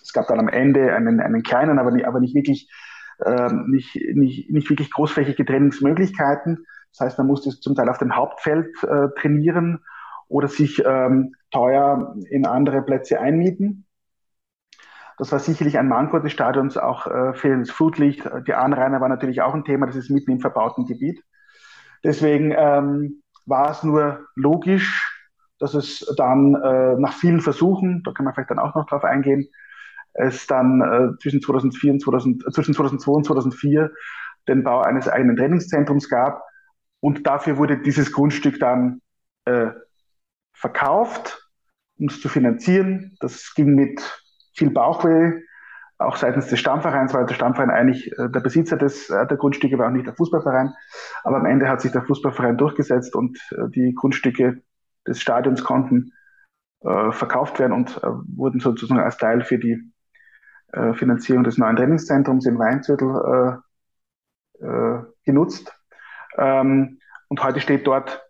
Es gab dann am Ende einen, einen kleinen, aber nicht, aber nicht wirklich ähm, nicht, nicht, nicht wirklich großflächige Trainingsmöglichkeiten. Das heißt, man musste zum Teil auf dem Hauptfeld äh, trainieren oder sich ähm, teuer in andere Plätze einmieten. Das war sicherlich ein Manko des Stadions, auch äh, fehlendes Flutlicht. Die Anrainer war natürlich auch ein Thema, das ist mitten im verbauten Gebiet. Deswegen ähm, war es nur logisch, dass es dann äh, nach vielen Versuchen, da kann man vielleicht dann auch noch drauf eingehen, es dann äh, zwischen, 2004 und 2000, äh, zwischen 2002 und 2004 den Bau eines eigenen Trainingszentrums gab. Und dafür wurde dieses Grundstück dann äh, verkauft, um es zu finanzieren. Das ging mit viel Bauchweh, auch seitens des Stammvereins, weil der Stammverein eigentlich äh, der Besitzer des, äh, der Grundstücke war, auch nicht der Fußballverein. Aber am Ende hat sich der Fußballverein durchgesetzt und äh, die Grundstücke des Stadions konnten verkauft werden und wurden sozusagen als Teil für die Finanzierung des neuen Trainingszentrums im Weinzürtel äh, genutzt. Ähm, und heute steht dort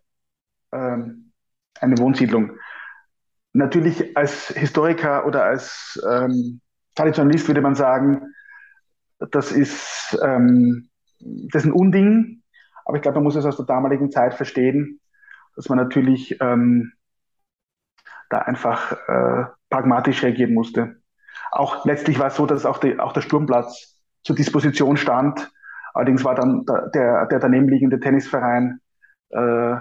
ähm, eine Wohnsiedlung. Natürlich als Historiker oder als ähm, Traditionalist würde man sagen, das ist, ähm, das ist ein Unding, aber ich glaube, man muss es aus der damaligen Zeit verstehen dass man natürlich ähm, da einfach äh, pragmatisch reagieren musste. Auch letztlich war es so, dass auch, die, auch der Sturmplatz zur Disposition stand. Allerdings war dann der, der, der daneben liegende Tennisverein äh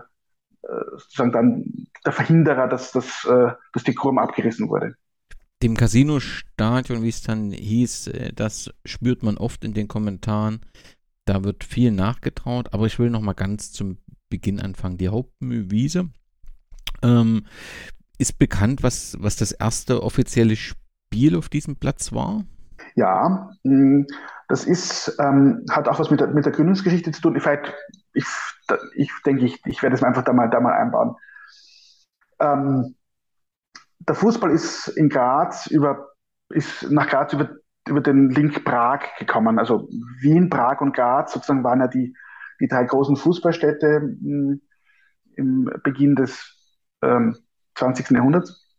sozusagen dann der Verhinderer, dass, dass, äh, dass die Kurm abgerissen wurde. Dem Casino-Stadion, wie es dann hieß, äh, das spürt man oft in den Kommentaren. Da wird viel nachgetraut, aber ich will noch mal ganz zum Beginn anfangen. Die Hauptwiese ähm, ist bekannt, was, was das erste offizielle Spiel auf diesem Platz war? Ja, mm, das ist, ähm, hat auch was mit der, mit der Gründungsgeschichte zu tun. Vielleicht, ich, ich denke, ich, ich werde es einfach da mal, da mal einbauen. Ähm, der Fußball ist in Graz über, ist nach Graz über, über den Link Prag gekommen. Also Wien, Prag und Graz sozusagen waren ja die, die drei großen Fußballstädte hm, im Beginn des ähm, 20. Jahrhunderts.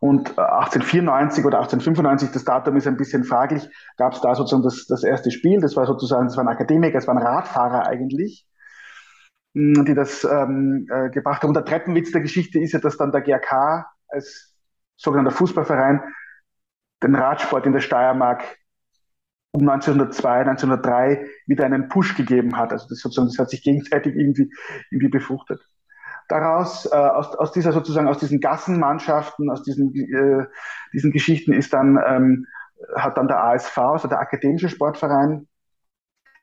Und 1894 äh, oder 1895, das Datum ist ein bisschen fraglich, gab es da sozusagen das, das erste Spiel. Das war sozusagen, das waren Akademiker, das waren Radfahrer eigentlich, hm, die das ähm, äh, gebracht haben. Und der Treppenwitz der Geschichte ist ja, dass dann der GRK als sogenannter Fußballverein den Radsport in der Steiermark um 1902, 1903 wieder einen Push gegeben hat. Also das, sozusagen, das hat sich gegenseitig irgendwie, irgendwie befruchtet. Daraus, äh, aus, aus dieser sozusagen, aus diesen Gassenmannschaften, aus diesen, äh, diesen Geschichten ist dann, ähm, hat dann der ASV, also der Akademische Sportverein,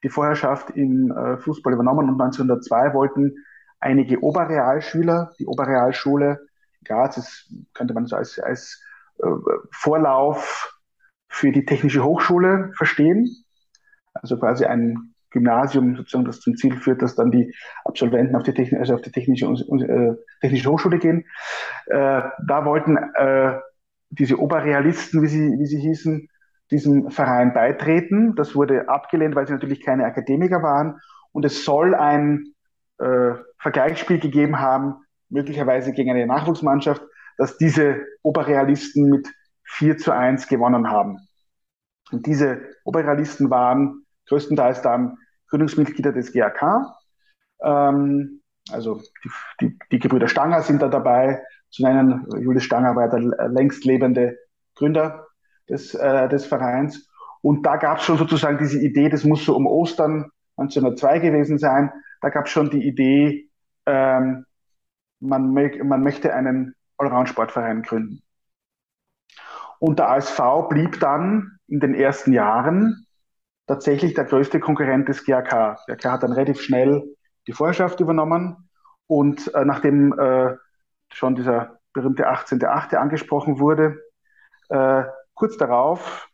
die Vorherrschaft im äh, Fußball übernommen und 1902 wollten einige Oberrealschüler, die Oberrealschule Graz ist, könnte man so als, als äh, Vorlauf für die Technische Hochschule verstehen. Also quasi ein Gymnasium sozusagen, das zum Ziel führt, dass dann die Absolventen auf die, Techn also auf die technische, äh, technische Hochschule gehen. Äh, da wollten äh, diese Oberrealisten, wie sie, wie sie hießen, diesem Verein beitreten. Das wurde abgelehnt, weil sie natürlich keine Akademiker waren. Und es soll ein äh, Vergleichsspiel gegeben haben, möglicherweise gegen eine Nachwuchsmannschaft, dass diese Oberrealisten mit 4 zu 1 gewonnen haben. Und diese Oberrealisten waren größtenteils dann Gründungsmitglieder des GAK. Ähm, also die, die, die, Gebrüder Stanger sind da dabei. Zu nennen, Julius Stanger war der längst lebende Gründer des, äh, des Vereins. Und da gab es schon sozusagen diese Idee, das muss so um Ostern 1902 gewesen sein. Da gab es schon die Idee, ähm, man, man möchte einen Allround-Sportverein gründen. Und der ASV blieb dann in den ersten Jahren tatsächlich der größte Konkurrent des GAK. Der GAK hat dann relativ schnell die Vorherrschaft übernommen und äh, nachdem äh, schon dieser berühmte 18.8. angesprochen wurde, äh, kurz darauf,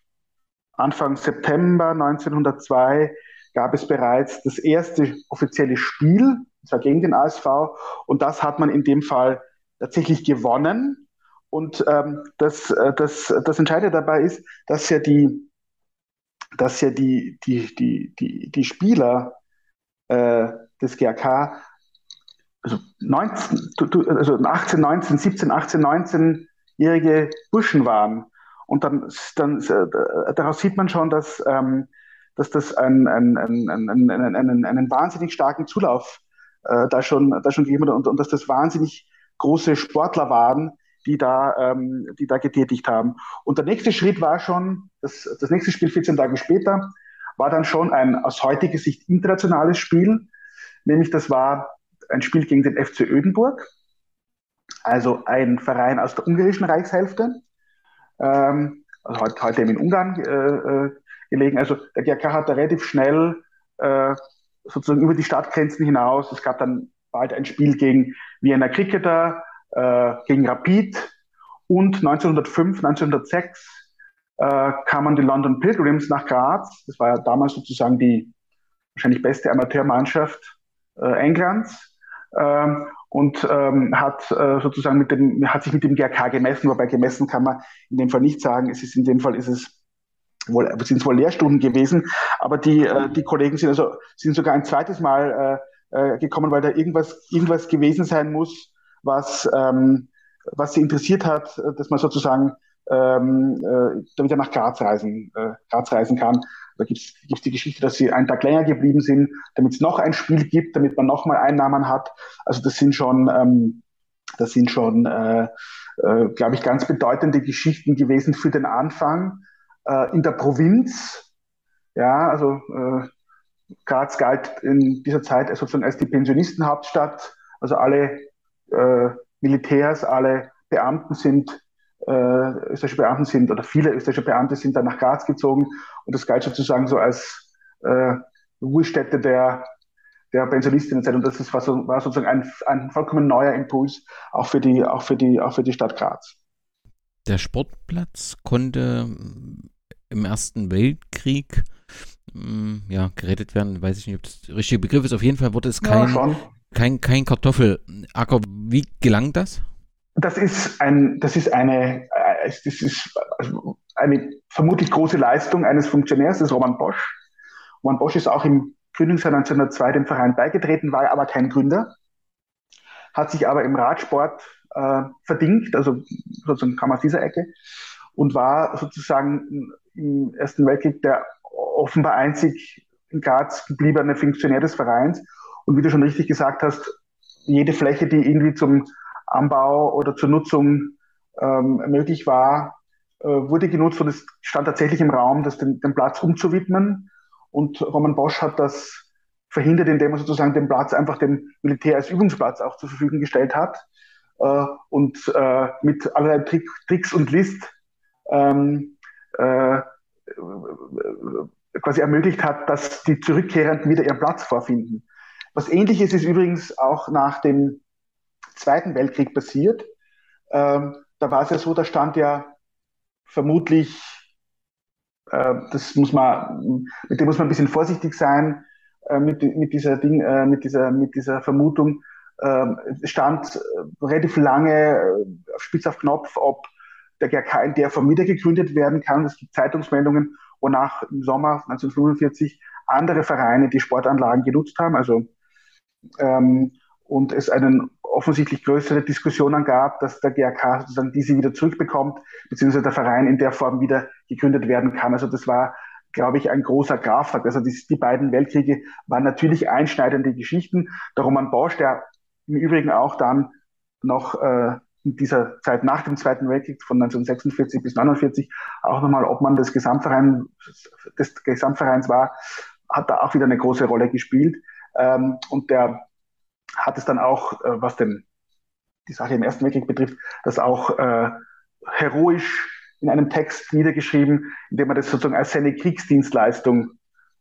Anfang September 1902, gab es bereits das erste offizielle Spiel, zwar gegen den ASV, und das hat man in dem Fall tatsächlich gewonnen. Und ähm, das, äh, das, das Entscheidende dabei ist, dass ja die, dass ja die, die, die, die, die Spieler äh, des GRK, also, 19, also 18, 19, 17, 18, 19-jährige Burschen waren. Und dann, dann äh, daraus sieht man schon, dass, ähm, dass das ein, ein, einen, einen, einen wahnsinnig starken Zulauf äh, da, schon, da schon gegeben hat und, und dass das wahnsinnig große Sportler waren, die da, ähm, die da getätigt haben. Und der nächste Schritt war schon, das, das nächste Spiel 14 Tage später, war dann schon ein aus heutiger Sicht internationales Spiel, nämlich das war ein Spiel gegen den FC Ödenburg, also ein Verein aus der ungarischen Reichshälfte, ähm, also heute, heute in Ungarn äh, äh, gelegen. Also der GRK hat da relativ schnell äh, sozusagen über die Stadtgrenzen hinaus. Es gab dann bald ein Spiel gegen Vienna Cricketer, äh, gegen Rapid und 1905, 1906 äh, kamen die London Pilgrims nach Graz. Das war ja damals sozusagen die wahrscheinlich beste Amateurmannschaft äh, Englands ähm, und ähm, hat äh, sozusagen mit dem hat sich mit dem GRK gemessen, wobei gemessen kann man in dem Fall nicht sagen. Es ist in dem Fall ist es wohl sind es wohl Lehrstunden gewesen, aber die äh, die Kollegen sind also sind sogar ein zweites Mal äh, äh, gekommen, weil da irgendwas irgendwas gewesen sein muss, was ähm, was sie interessiert hat, dass man sozusagen ähm, äh, damit er nach Graz reisen, äh, Graz reisen kann. Da gibt es die Geschichte, dass sie einen Tag länger geblieben sind, damit es noch ein Spiel gibt, damit man nochmal Einnahmen hat. Also das sind schon, ähm, das sind schon, äh, äh, glaube ich, ganz bedeutende Geschichten gewesen für den Anfang äh, in der Provinz. Ja, also äh, Graz galt in dieser Zeit sozusagen als die Pensionistenhauptstadt. Also alle äh, Militärs, alle Beamten sind äh, österreichische Beamten sind oder viele österreichische Beamte sind dann nach Graz gezogen und das galt sozusagen so als äh, Ruhestätte der, der Pensionistinnenzeit und das ist, war, so, war sozusagen ein, ein vollkommen neuer Impuls auch für die, auch für die, auch für die Stadt Graz. Der Sportplatz konnte im Ersten Weltkrieg mm, ja, gerettet werden, weiß ich nicht, ob das der richtige Begriff ist. Auf jeden Fall wurde es kein, ja, kein, kein Kartoffelacker. Wie gelang das? Das ist ein, das ist eine, äh, das ist eine vermutlich große Leistung eines Funktionärs, des Roman Bosch. Roman Bosch ist auch im Gründungsjahr 1902 dem Verein beigetreten, war aber kein Gründer, hat sich aber im Radsport äh, verdingt, also sozusagen kam aus dieser Ecke und war sozusagen im Ersten Weltkrieg der offenbar einzig in Graz gebliebene Funktionär des Vereins. Und wie du schon richtig gesagt hast, jede Fläche, die irgendwie zum Anbau oder zur Nutzung ähm, möglich war, äh, wurde genutzt und es stand tatsächlich im Raum, das den, den Platz umzuwidmen. Und Roman Bosch hat das verhindert, indem er sozusagen den Platz einfach dem Militär als Übungsplatz auch zur Verfügung gestellt hat äh, und äh, mit allerlei Trick, Tricks und List ähm, äh, quasi ermöglicht hat, dass die Zurückkehrenden wieder ihren Platz vorfinden. Was ähnliches ist übrigens auch nach dem Zweiten Weltkrieg passiert. Ähm, da war es ja so, da stand ja vermutlich, äh, das muss man, mit dem muss man ein bisschen vorsichtig sein, äh, mit, mit, dieser Ding, äh, mit, dieser, mit dieser Vermutung, ähm, stand äh, relativ lange äh, auf Spitz auf Knopf, ob der GRK in der Form wieder gegründet werden kann. Es gibt Zeitungsmeldungen, wonach im Sommer 1945 andere Vereine die Sportanlagen genutzt haben. Also ähm, und es einen offensichtlich größere Diskussionen gab, dass der GRK sozusagen diese wieder zurückbekommt, beziehungsweise der Verein in der Form wieder gegründet werden kann. Also das war, glaube ich, ein großer Kraftakt. Also die, die beiden Weltkriege waren natürlich einschneidende Geschichten. Der Roman Bosch, der im Übrigen auch dann noch äh, in dieser Zeit nach dem Zweiten Weltkrieg von 1946 bis 1949 auch nochmal Obmann des, Gesamtverein, des Gesamtvereins war, hat da auch wieder eine große Rolle gespielt. Ähm, und der hat es dann auch, äh, was den, die Sache im Ersten Weltkrieg betrifft, das auch äh, heroisch in einem Text niedergeschrieben, in dem er das sozusagen als seine Kriegsdienstleistung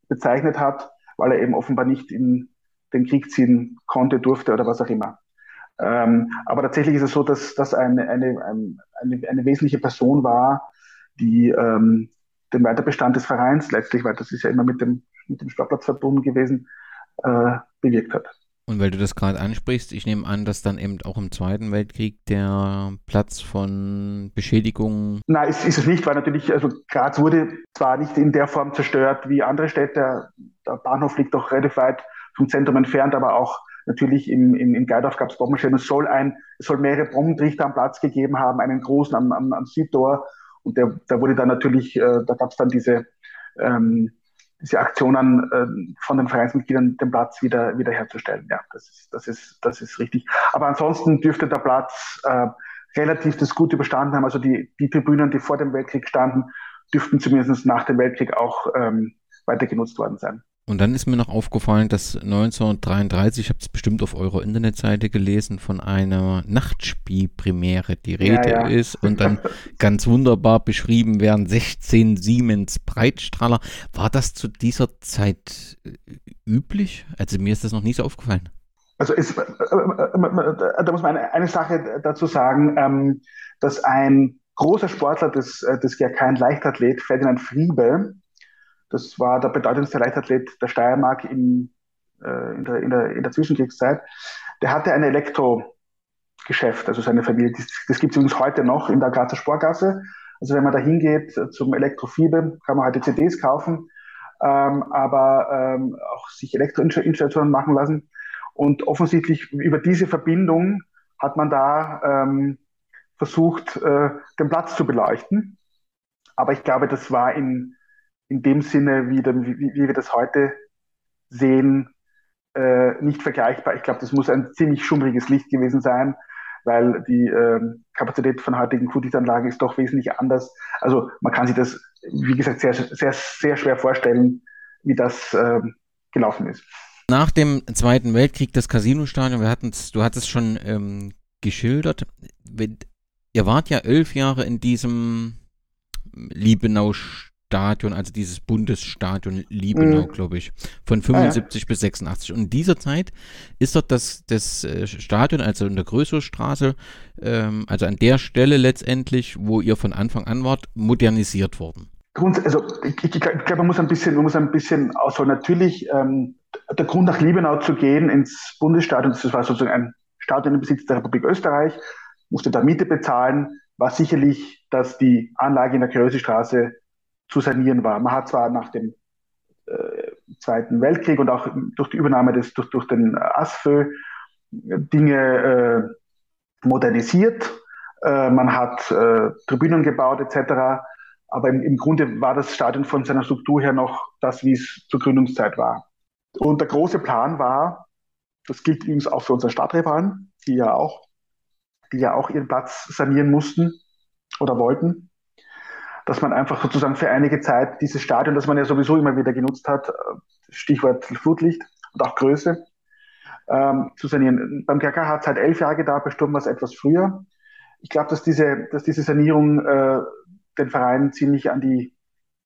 bezeichnet hat, weil er eben offenbar nicht in den Krieg ziehen konnte, durfte oder was auch immer. Ähm, aber tatsächlich ist es so, dass das eine, eine, eine, eine, wesentliche Person war, die ähm, den Weiterbestand des Vereins letztlich, weil das ist ja immer mit dem, mit dem Sportplatz verbunden gewesen, äh, bewirkt hat. Und weil du das gerade ansprichst, ich nehme an, dass dann eben auch im Zweiten Weltkrieg der Platz von Beschädigungen. Nein, ist, ist es nicht, weil natürlich, also Graz wurde zwar nicht in der Form zerstört wie andere Städte, der Bahnhof liegt doch relativ weit vom Zentrum entfernt, aber auch natürlich im, in, in Geidorf gab es Bombenschäden. Es soll ein, es soll mehrere Bombentrichter am Platz gegeben haben, einen großen am, am, am Südtor. Und der, da wurde dann natürlich, äh, da gab es dann diese, ähm, diese Aktionen äh, von den Vereinsmitgliedern, den Platz wieder, wieder herzustellen. Ja, das ist, das ist, das ist richtig. Aber ansonsten dürfte der Platz äh, relativ das gut überstanden haben. Also die, die Tribünen, die vor dem Weltkrieg standen, dürften zumindest nach dem Weltkrieg auch ähm, weiter genutzt worden sein. Und dann ist mir noch aufgefallen, dass 1933, ich habe es bestimmt auf eurer Internetseite gelesen, von einer Nachtspielpremiere die Rede ja, ja. ist und dann ganz wunderbar beschrieben werden, 16 Siemens Breitstrahler. War das zu dieser Zeit äh, üblich? Also mir ist das noch nie so aufgefallen. Also es, äh, äh, da muss man eine, eine Sache dazu sagen, ähm, dass ein großer Sportler des, des ja kein Leichtathlet, Ferdinand Friebe, das war der bedeutendste Leichtathlet der Steiermark in, äh, in, der, in, der, in der Zwischenkriegszeit. Der hatte ein Elektrogeschäft, also seine Familie. Das, das gibt es übrigens heute noch in der Grazer Sportgasse. Also wenn man da hingeht äh, zum Elektrofiebe, kann man heute CDs kaufen, ähm, aber ähm, auch sich Elektroinstallationen machen lassen. Und offensichtlich über diese Verbindung hat man da ähm, versucht, äh, den Platz zu beleuchten. Aber ich glaube, das war in in dem Sinne, wie, wie, wie wir das heute sehen, äh, nicht vergleichbar. Ich glaube, das muss ein ziemlich schummriges Licht gewesen sein, weil die äh, Kapazität von heutigen Flutlichtanlagen ist doch wesentlich anders. Also man kann sich das, wie gesagt, sehr, sehr, sehr schwer vorstellen, wie das äh, gelaufen ist. Nach dem Zweiten Weltkrieg das Casinostadion, wir du hattest schon ähm, geschildert, ihr wart ja elf Jahre in diesem Liebenau Stadion, also dieses Bundesstadion Liebenau, mhm. glaube ich, von 75 ah, ja. bis 86. Und in dieser Zeit ist dort das, das äh, Stadion, also in der größeren Straße, ähm, also an der Stelle letztendlich, wo ihr von Anfang an wart, modernisiert worden. Grund, also ich, ich, ich glaube, man muss ein bisschen, man muss ein bisschen ausholen. Natürlich, ähm, der Grund nach Liebenau zu gehen ins Bundesstadion, das war sozusagen ein Stadion im Besitz der Republik Österreich, musste da Miete bezahlen, war sicherlich, dass die Anlage in der Krösestraße zu sanieren war. Man hat zwar nach dem äh, Zweiten Weltkrieg und auch durch die Übernahme des, durch, durch den ASFÖ Dinge äh, modernisiert, äh, man hat äh, Tribünen gebaut etc. Aber im, im Grunde war das Stadion von seiner Struktur her noch das, wie es zur Gründungszeit war. Und der große Plan war, das gilt übrigens auch für unsere Stadtrivalen, die ja auch, die ja auch ihren Platz sanieren mussten oder wollten, dass man einfach sozusagen für einige Zeit dieses Stadion, das man ja sowieso immer wieder genutzt hat, äh, Stichwort Flutlicht und auch Größe, ähm, zu sanieren. Beim GK hat es halt elf Jahre gedauert, bei Sturm war es etwas früher. Ich glaube, dass diese, dass diese Sanierung äh, den Verein ziemlich an die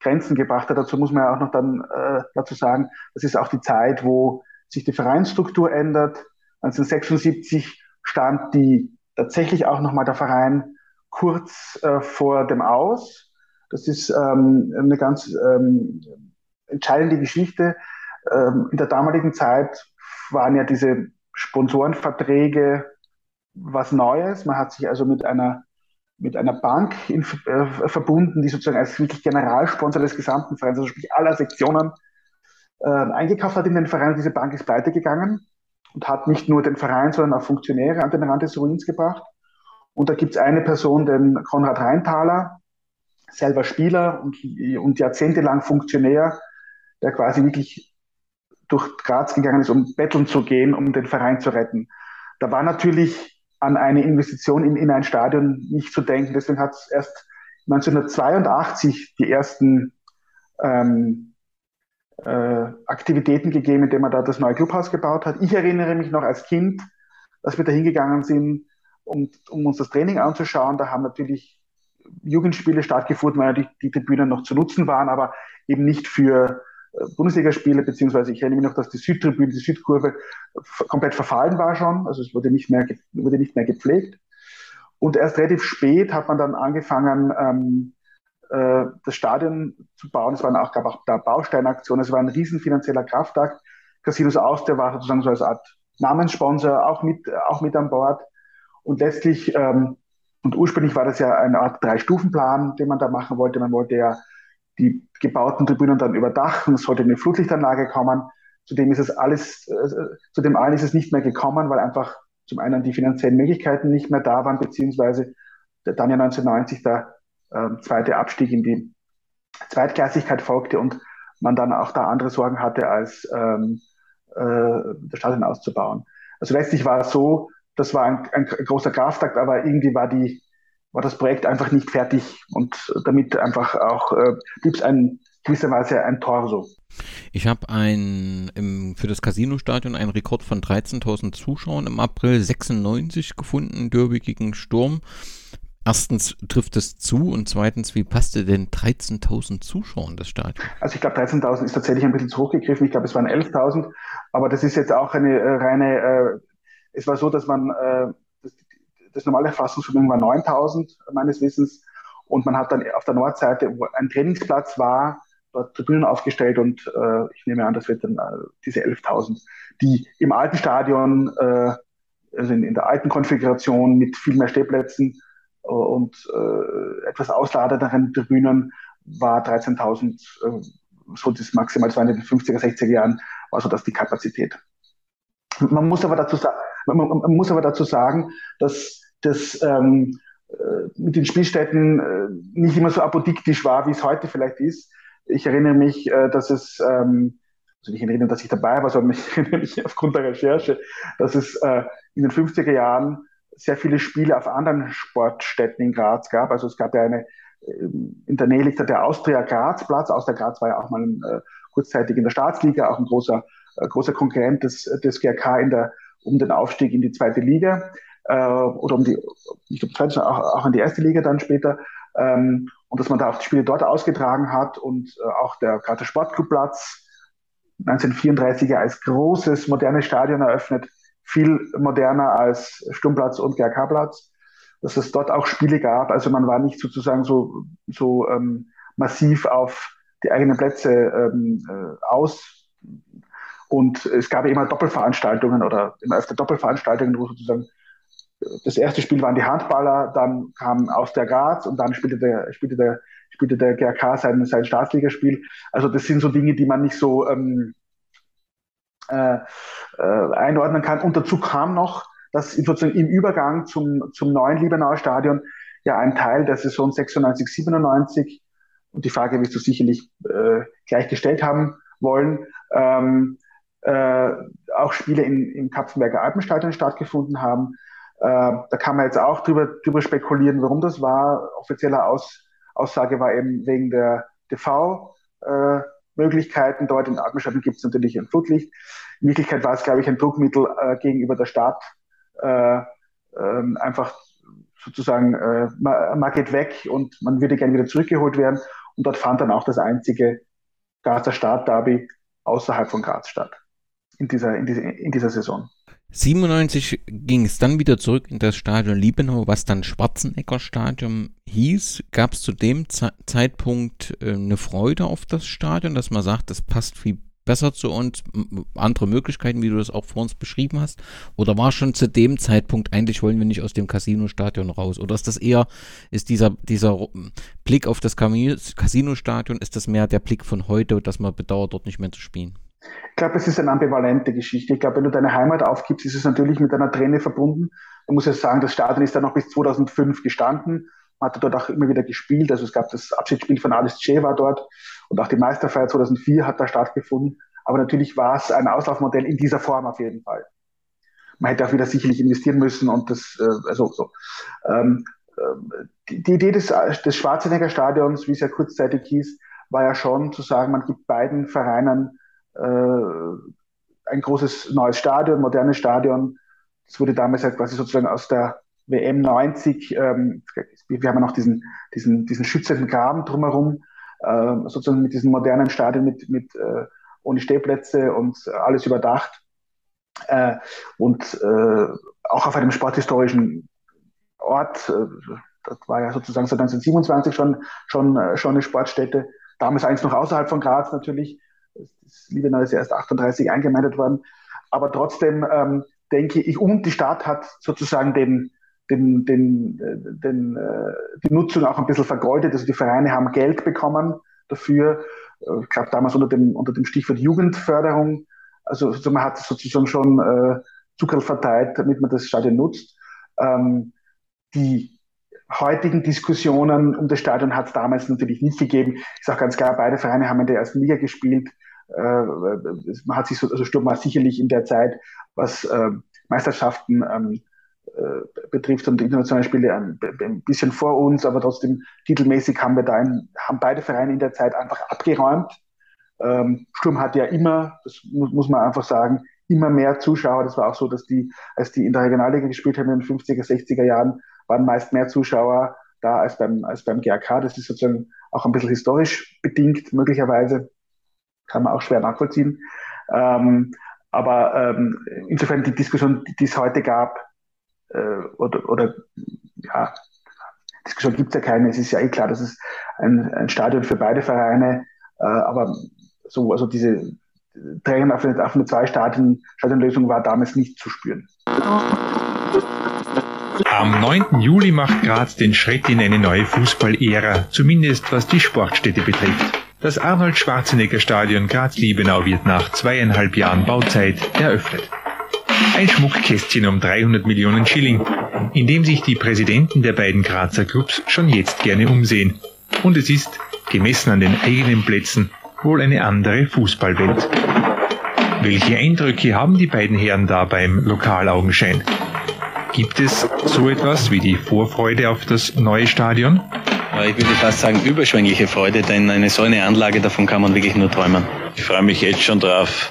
Grenzen gebracht hat. Dazu muss man ja auch noch dann äh, dazu sagen, das ist auch die Zeit, wo sich die Vereinsstruktur ändert. 1976 stand die tatsächlich auch nochmal der Verein kurz äh, vor dem Aus. Das ist ähm, eine ganz ähm, entscheidende Geschichte. Ähm, in der damaligen Zeit waren ja diese Sponsorenverträge was Neues. Man hat sich also mit einer mit einer Bank in, äh, verbunden, die sozusagen als wirklich Generalsponsor des gesamten Vereins, also sprich aller Sektionen, äh, eingekauft hat in den Verein. Diese Bank ist pleite gegangen und hat nicht nur den Verein, sondern auch Funktionäre an den Rand des Ruins gebracht. Und da gibt es eine Person, den Konrad Reintaler, selber Spieler und, und jahrzehntelang Funktionär, der quasi wirklich durch Graz gegangen ist, um betteln zu gehen, um den Verein zu retten. Da war natürlich an eine Investition in, in ein Stadion nicht zu denken. Deswegen hat es erst 1982 die ersten ähm, äh, Aktivitäten gegeben, indem man da das neue Clubhaus gebaut hat. Ich erinnere mich noch als Kind, dass wir da hingegangen sind, um, um uns das Training anzuschauen. Da haben natürlich Jugendspiele stattgefunden, weil die, die Tribünen noch zu nutzen waren, aber eben nicht für äh, Bundesligaspiele, beziehungsweise ich erinnere mich noch, dass die Südtribüne, die Südkurve komplett verfallen war schon, also es wurde nicht mehr, wurde nicht mehr gepflegt. Und erst relativ spät hat man dann angefangen, ähm, äh, das Stadion zu bauen. Es waren auch, gab auch da Bausteinaktionen, es war ein riesen finanzieller Kraftakt. Casinos Austria war sozusagen so als Art Namenssponsor auch mit, auch mit an Bord. Und letztlich ähm, und ursprünglich war das ja eine Art Drei-Stufen-Plan, den man da machen wollte. Man wollte ja die gebauten Tribünen dann überdachen, es sollte eine Flutlichtanlage kommen. Zudem ist es alles, äh, zu dem allen ist es nicht mehr gekommen, weil einfach zum einen die finanziellen Möglichkeiten nicht mehr da waren, beziehungsweise dann ja 1990 der äh, zweite Abstieg in die Zweitklassigkeit folgte und man dann auch da andere Sorgen hatte, als ähm, äh, das Stadion auszubauen. Also letztlich war es so, das war ein, ein großer Kraftakt, aber irgendwie war die war das Projekt einfach nicht fertig und damit einfach auch äh, gibt es ein gewisserweise ein Torso. Ich habe ein im, für das Casino-Stadion einen Rekord von 13.000 Zuschauern im April 96 gefunden, Derby gegen Sturm. Erstens trifft es zu und zweitens, wie passte denn 13.000 Zuschauer in das Stadion? Also ich glaube, 13.000 ist tatsächlich ein bisschen zu hoch gegriffen. Ich glaube, es waren 11.000, aber das ist jetzt auch eine äh, reine äh, es war so, dass man äh, das, das normale Fassungsvermögen war 9000 meines Wissens und man hat dann auf der Nordseite, wo ein Trainingsplatz war, dort Tribünen aufgestellt und äh, ich nehme an, das wird dann äh, diese 11.000, die im alten Stadion, äh, also in, in, der alten Konfiguration mit viel mehr Stehplätzen äh, und äh, etwas ausladenderen Tribünen war 13.000, äh, so das maximal, das in den 50er, 60er Jahren, war so das die Kapazität. Man muss aber dazu sagen, man, muss aber dazu sagen, dass das ähm, äh, mit den Spielstätten äh, nicht immer so apodiktisch war, wie es heute vielleicht ist. Ich erinnere mich, äh, dass es, ähm, also ich erinnere, dass ich dabei war, sondern ich erinnere mich aufgrund der Recherche, dass es äh, in den 50er Jahren sehr viele Spiele auf anderen Sportstätten in Graz gab. Also es gab ja eine, ähm, in der Nähe liegt der Austria Graz Platz. Austria Graz war ja auch mal äh, kurzzeitig in der Staatsliga, auch ein großer, äh, großer Konkurrent des, des GRK in der um den Aufstieg in die zweite Liga äh, oder um die, ich glaube, auch, auch in die erste Liga dann später. Ähm, und dass man da auch die Spiele dort ausgetragen hat und äh, auch der gerade Sportclubplatz 1934er als großes, modernes Stadion eröffnet, viel moderner als Sturmplatz und GRK-Platz, dass es dort auch Spiele gab. Also man war nicht sozusagen so, so ähm, massiv auf die eigenen Plätze ähm, äh, aus, und es gab immer Doppelveranstaltungen oder immer öfter Doppelveranstaltungen, wo sozusagen das erste Spiel waren die Handballer, dann kam aus der Graz und dann spielte der, spielte der, spielte der GRK sein, sein Staatsligaspiel. Also das sind so Dinge, die man nicht so ähm, äh, äh, einordnen kann. Und dazu kam noch, dass sozusagen im Übergang zum, zum neuen Liebenauer Stadion ja ein Teil der Saison 96, 97, und die Frage wirst du sicherlich äh, gleich gestellt haben wollen, ähm, äh, auch Spiele in, im Kapfenberger Alpenstadion stattgefunden haben. Äh, da kann man jetzt auch drüber, drüber spekulieren, warum das war. Offizielle Aus, Aussage war eben wegen der TV-Möglichkeiten. Äh, Dort in Alpenstadion gibt es natürlich ein Flutlicht. In Wirklichkeit war es, glaube ich, ein Druckmittel äh, gegenüber der Stadt. Äh, ähm, einfach sozusagen, äh, man, man geht weg und man würde gerne wieder zurückgeholt werden. Und dort fand dann auch das einzige Grazer Stadtderby außerhalb von Graz statt in dieser, in dieser, in dieser Saison. 97 ging es dann wieder zurück in das Stadion Liebenau, was dann Schwarzenegger Stadion hieß. Gab es zu dem Ze Zeitpunkt äh, eine Freude auf das Stadion, dass man sagt, das passt viel besser zu uns, andere Möglichkeiten, wie du das auch vor uns beschrieben hast? Oder war schon zu dem Zeitpunkt, eigentlich wollen wir nicht aus dem Casino-Stadion raus? Oder ist das eher, ist dieser, dieser Blick auf das Casino-Stadion, ist das mehr der Blick von heute, dass man bedauert, dort nicht mehr zu spielen? Ich glaube, es ist eine ambivalente Geschichte. Ich glaube, wenn du deine Heimat aufgibst, ist es natürlich mit einer Träne verbunden. Man muss ja sagen, das Stadion ist dann noch bis 2005 gestanden. Man hatte dort auch immer wieder gespielt. Also es gab das Abschiedsspiel von Alice Che war dort und auch die Meisterfeier 2004 hat da stattgefunden. Aber natürlich war es ein Auslaufmodell in dieser Form auf jeden Fall. Man hätte auch wieder sicherlich investieren müssen und das, äh, also so. Ähm, äh, die, die, Idee des, des Schwarzenegger Stadions, wie es ja kurzzeitig hieß, war ja schon zu sagen, man gibt beiden Vereinen ein großes neues Stadion, modernes Stadion. Das wurde damals halt quasi sozusagen aus der WM 90, ähm, wir haben ja noch diesen, diesen, diesen schützenden Graben drumherum, äh, sozusagen mit diesem modernen Stadion mit, mit äh, ohne Stehplätze und alles überdacht. Äh, und äh, auch auf einem sporthistorischen Ort, äh, das war ja sozusagen seit 1927 schon, schon, äh, schon eine Sportstätte, damals eigentlich noch außerhalb von Graz natürlich, das Liebenau ist erst 38 eingemeindet worden. Aber trotzdem ähm, denke ich, und die Stadt hat sozusagen den, den, den, äh, den, äh, die Nutzung auch ein bisschen vergoldet. Also die Vereine haben Geld bekommen dafür. Äh, ich glaube damals unter dem, unter dem Stichwort Jugendförderung. Also, also man hat sozusagen schon äh, Zucker verteilt, damit man das Stadion nutzt. Ähm, die heutigen Diskussionen um das Stadion hat es damals natürlich nicht gegeben. Ich sage ganz klar, beide Vereine haben in der ersten Liga gespielt. Äh, man hat sich so, also Sturm war sicherlich in der Zeit, was äh, Meisterschaften ähm, äh, betrifft und internationale Spiele ein, ein, bisschen vor uns, aber trotzdem titelmäßig haben wir da ein, haben beide Vereine in der Zeit einfach abgeräumt. Ähm, Sturm hat ja immer, das muss, muss man einfach sagen, immer mehr Zuschauer. Das war auch so, dass die, als die in der Regionalliga gespielt haben in den 50er, 60er Jahren, waren meist mehr Zuschauer da als beim, als beim GRK. Das ist sozusagen auch ein bisschen historisch bedingt, möglicherweise kann man auch schwer nachvollziehen. Ähm, aber ähm, insofern die Diskussion, die es heute gab, äh, oder, oder ja, Diskussion gibt es ja keine. Es ist ja eh klar, dass es ein, ein Stadion für beide Vereine, äh, aber so, also diese Drängen auf eine, auf eine Zwei-Stadien-Stadionlösung war damals nicht zu spüren. Am 9. Juli macht Graz den Schritt in eine neue Fußball-Ära, zumindest was die Sportstätte betrifft. Das Arnold Schwarzenegger Stadion Graz-Liebenau wird nach zweieinhalb Jahren Bauzeit eröffnet. Ein Schmuckkästchen um 300 Millionen Schilling, in dem sich die Präsidenten der beiden Grazer Clubs schon jetzt gerne umsehen. Und es ist, gemessen an den eigenen Plätzen, wohl eine andere Fußballwelt. Welche Eindrücke haben die beiden Herren da beim Lokalaugenschein? Gibt es so etwas wie die Vorfreude auf das neue Stadion? Ich würde fast sagen, überschwängliche Freude, denn eine so eine Anlage, davon kann man wirklich nur träumen. Ich freue mich jetzt schon drauf,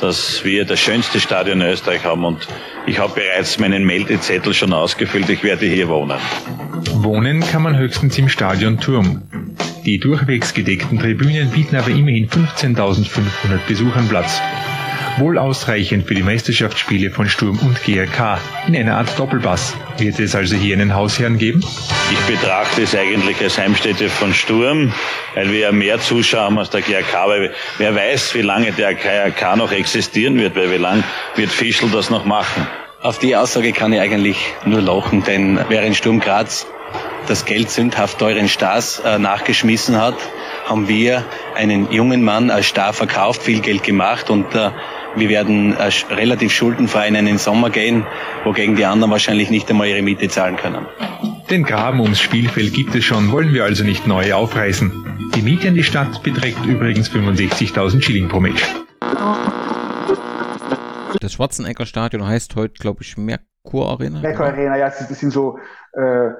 dass wir das schönste Stadion in Österreich haben und ich habe bereits meinen Meldezettel schon ausgefüllt, ich werde hier wohnen. Wohnen kann man höchstens im Stadion Turm. Die durchwegs gedeckten Tribünen bieten aber immerhin 15.500 Besuchern Platz wohl ausreichend für die Meisterschaftsspiele von Sturm und GRK. In einer Art Doppelpass. Wird es also hier einen Hausherrn geben? Ich betrachte es eigentlich als Heimstätte von Sturm, weil wir ja mehr Zuschauer haben als der GRK. Weil wer weiß, wie lange der GRK noch existieren wird, weil wie lange wird Fischl das noch machen? Auf die Aussage kann ich eigentlich nur lachen, denn während Sturm Graz das Geld sündhaft teuren Stars äh, nachgeschmissen hat, haben wir einen jungen Mann als Star verkauft, viel Geld gemacht und äh, wir werden äh, relativ schuldenfrei in den Sommer gehen, wogegen die anderen wahrscheinlich nicht einmal ihre Miete zahlen können. Den Graben ums Spielfeld gibt es schon, wollen wir also nicht neu aufreißen. Die Miete an die Stadt beträgt übrigens 65.000 Schilling pro Mensch. Das Schwarzenegger Stadion heißt heute, glaube ich, Merkur Arena. Merkur Arena, ja, das sind so äh,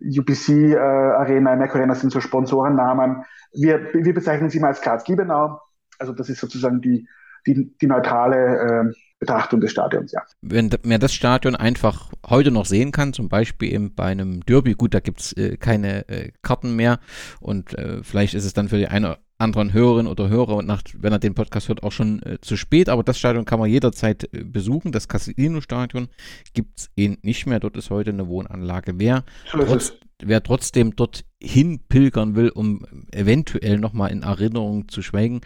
UPC äh, Arena, Merkur Arena sind so Sponsorennamen. Wir, wir bezeichnen sie mal als Graz Giebenau. Also das ist sozusagen die, die, die neutrale äh, Betrachtung des Stadions, ja. Wenn man das Stadion einfach heute noch sehen kann, zum Beispiel eben bei einem Derby, gut, da gibt es äh, keine äh, Karten mehr und äh, vielleicht ist es dann für die eine anderen Hörerinnen oder Hörer und nach, wenn er den Podcast hört, auch schon äh, zu spät, aber das Stadion kann man jederzeit äh, besuchen. Das Casino-Stadion gibt es eh nicht mehr. Dort ist heute eine Wohnanlage. Wer, trotz, wer trotzdem dort hinpilgern will, um eventuell nochmal in Erinnerung zu schwelgen,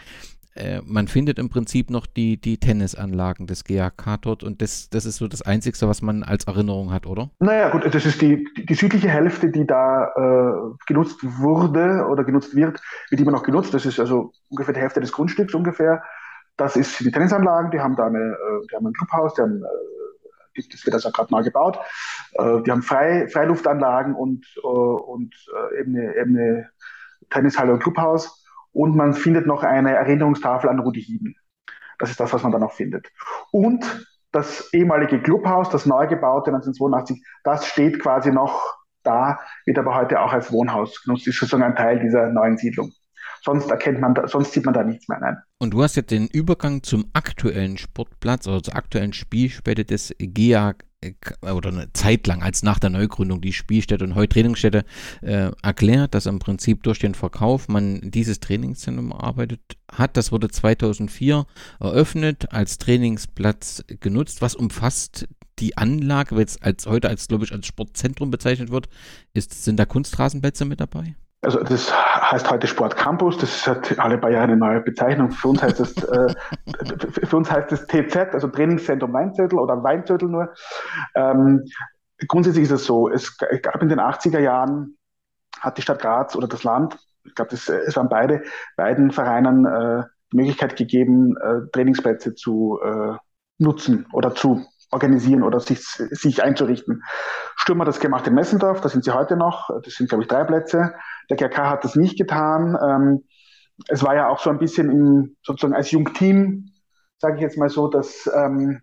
äh, man findet im Prinzip noch die, die Tennisanlagen des GAK dort und das, das ist so das Einzige, was man als Erinnerung hat, oder? Naja, gut, das ist die, die südliche Hälfte, die da äh, genutzt wurde oder genutzt wird, wird immer noch genutzt. Das ist also ungefähr die Hälfte des Grundstücks ungefähr. Das ist die Tennisanlagen, die haben da eine, äh, die haben ein Clubhaus, die haben, äh, das wird also gerade neu gebaut. Die haben Frei, Freiluftanlagen und, und eben, eine, eben eine Tennishalle und Clubhaus und man findet noch eine Erinnerungstafel an Rudi Hieden. Das ist das, was man da noch findet. Und das ehemalige Clubhaus, das neu gebaute 1982, das steht quasi noch da, wird aber heute auch als Wohnhaus genutzt, ist sozusagen ein Teil dieser neuen Siedlung. Sonst erkennt man, da, sonst sieht man da nichts mehr. Nein. Und du hast jetzt den Übergang zum aktuellen Sportplatz oder zur aktuellen Spielstätte des GA oder eine Zeit lang als nach der Neugründung die Spielstätte und heute Trainingsstätte äh, erklärt, dass im Prinzip durch den Verkauf man dieses Trainingszentrum erarbeitet hat. Das wurde 2004 eröffnet, als Trainingsplatz genutzt. Was umfasst die Anlage, jetzt als heute als glaube ich als Sportzentrum bezeichnet wird, ist, sind da Kunstrasenplätze mit dabei? Also das heißt heute Sportcampus, das hat alle paar Jahre eine neue Bezeichnung. Für uns heißt das, äh, für uns heißt das TZ, also Trainingszentrum Weinzettel oder Weinzettel nur. Ähm, grundsätzlich ist es so, es gab in den 80er Jahren, hat die Stadt Graz oder das Land, ich glaube, es waren beide, beiden Vereinen äh, die Möglichkeit gegeben, äh, Trainingsplätze zu äh, nutzen oder zu organisieren oder sich, sich einzurichten. Sturm hat das gemacht in Messendorf, da sind sie heute noch, das sind, glaube ich, drei Plätze. Der GRK hat das nicht getan. Ähm, es war ja auch so ein bisschen im, sozusagen als Jungteam, sage ich jetzt mal so, dass ähm,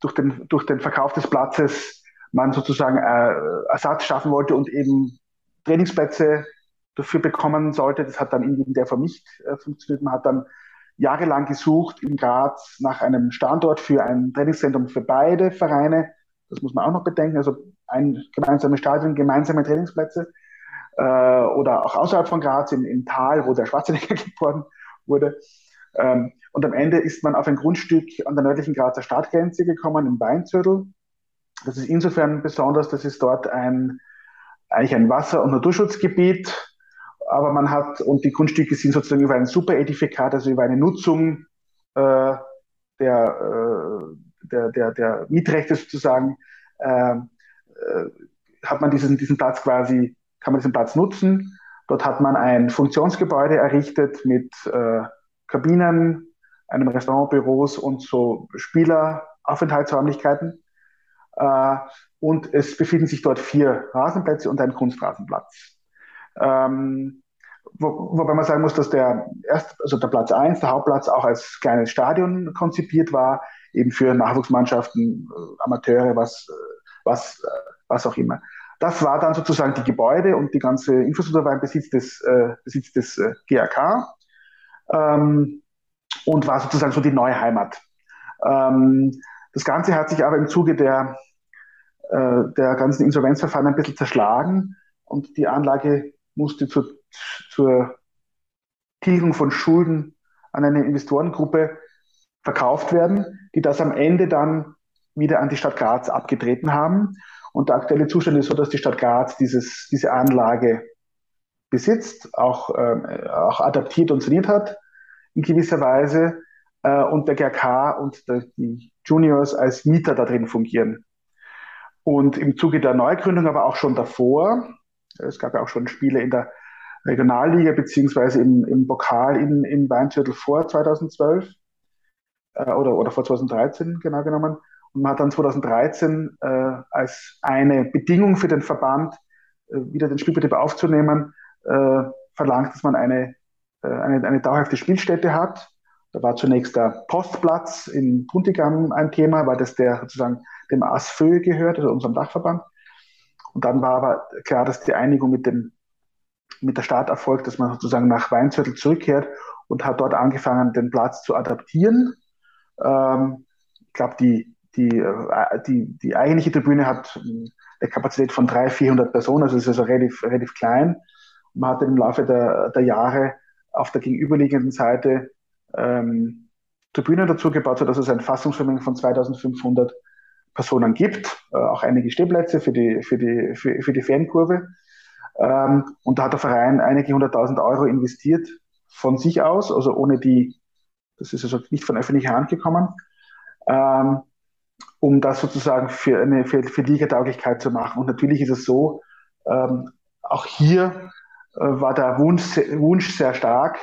durch, den, durch den Verkauf des Platzes man sozusagen äh, Ersatz schaffen wollte und eben Trainingsplätze dafür bekommen sollte. Das hat dann in der Form nicht äh, funktioniert. Man hat dann jahrelang gesucht in Graz nach einem Standort für ein Trainingszentrum für beide Vereine. Das muss man auch noch bedenken. Also ein gemeinsames Stadion, gemeinsame Trainingsplätze. Äh, oder auch außerhalb von Graz im, im Tal, wo der Schwarzenegger geboren wurde. Ähm, und am Ende ist man auf ein Grundstück an der nördlichen Grazer Stadtgrenze gekommen, im Weinzürtel. Das ist insofern besonders, das ist dort ein, eigentlich ein Wasser- und Naturschutzgebiet aber man hat, und die Grundstücke sind sozusagen über ein Superedifikat, also über eine Nutzung äh, der, äh, der, der, der Mietrechte sozusagen, äh, äh, hat man diesen, diesen Platz quasi, kann man diesen Platz nutzen. Dort hat man ein Funktionsgebäude errichtet mit äh, Kabinen, einem Restaurant, Büros und so Spieleraufenthaltsräumlichkeiten. Äh, und es befinden sich dort vier Rasenplätze und ein Kunstrasenplatz. Ähm, wo, wobei man sagen muss, dass der erst, also der Platz 1, der Hauptplatz auch als kleines Stadion konzipiert war, eben für Nachwuchsmannschaften, äh, Amateure, was, äh, was, äh, was auch immer. Das war dann sozusagen die Gebäude und die ganze Infrastruktur war im Besitz des, äh, Besitz des äh, GAK ähm, und war sozusagen so die neue Heimat. Ähm, das Ganze hat sich aber im Zuge der, äh, der ganzen Insolvenzverfahren ein bisschen zerschlagen und die Anlage musste zur, zur Tilgung von Schulden an eine Investorengruppe verkauft werden, die das am Ende dann wieder an die Stadt Graz abgetreten haben. Und der aktuelle Zustand ist so, dass die Stadt Graz dieses, diese Anlage besitzt, auch, äh, auch adaptiert und saniert hat in gewisser Weise. Äh, und der GRK und der, die Juniors als Mieter da drin fungieren. Und im Zuge der Neugründung, aber auch schon davor, es gab ja auch schon Spiele in der Regionalliga beziehungsweise im, im Pokal in, in Weinviertel vor 2012 äh, oder, oder vor 2013 genau genommen. Und man hat dann 2013 äh, als eine Bedingung für den Verband, äh, wieder den Spielbetrieb aufzunehmen, äh, verlangt, dass man eine, äh, eine, eine dauerhafte Spielstätte hat. Da war zunächst der Postplatz in Puntigam ein Thema, weil das der sozusagen dem ASFÖ gehört, also unserem Dachverband. Und dann war aber klar, dass die Einigung mit dem mit der Stadt erfolgt, dass man sozusagen nach Weinzürtel zurückkehrt und hat dort angefangen, den Platz zu adaptieren. Ähm, ich glaube, die, die, äh, die, die eigentliche Tribüne hat eine Kapazität von 300, 400 Personen, also ist also relativ, relativ klein. Man hat im Laufe der, der Jahre auf der gegenüberliegenden Seite ähm, Tribünen dazu gebaut, sodass es ein Fassungsvermögen von 2500 Personen gibt, äh, auch einige Stehplätze für die, für die, für, für die Fankurve. Ähm, und da hat der Verein einige hunderttausend Euro investiert von sich aus, also ohne die, das ist also nicht von öffentlicher Hand gekommen, ähm, um das sozusagen für eine für, für Ligatauglichkeit zu machen. Und natürlich ist es so, ähm, auch hier äh, war der Wunsch, Wunsch sehr stark,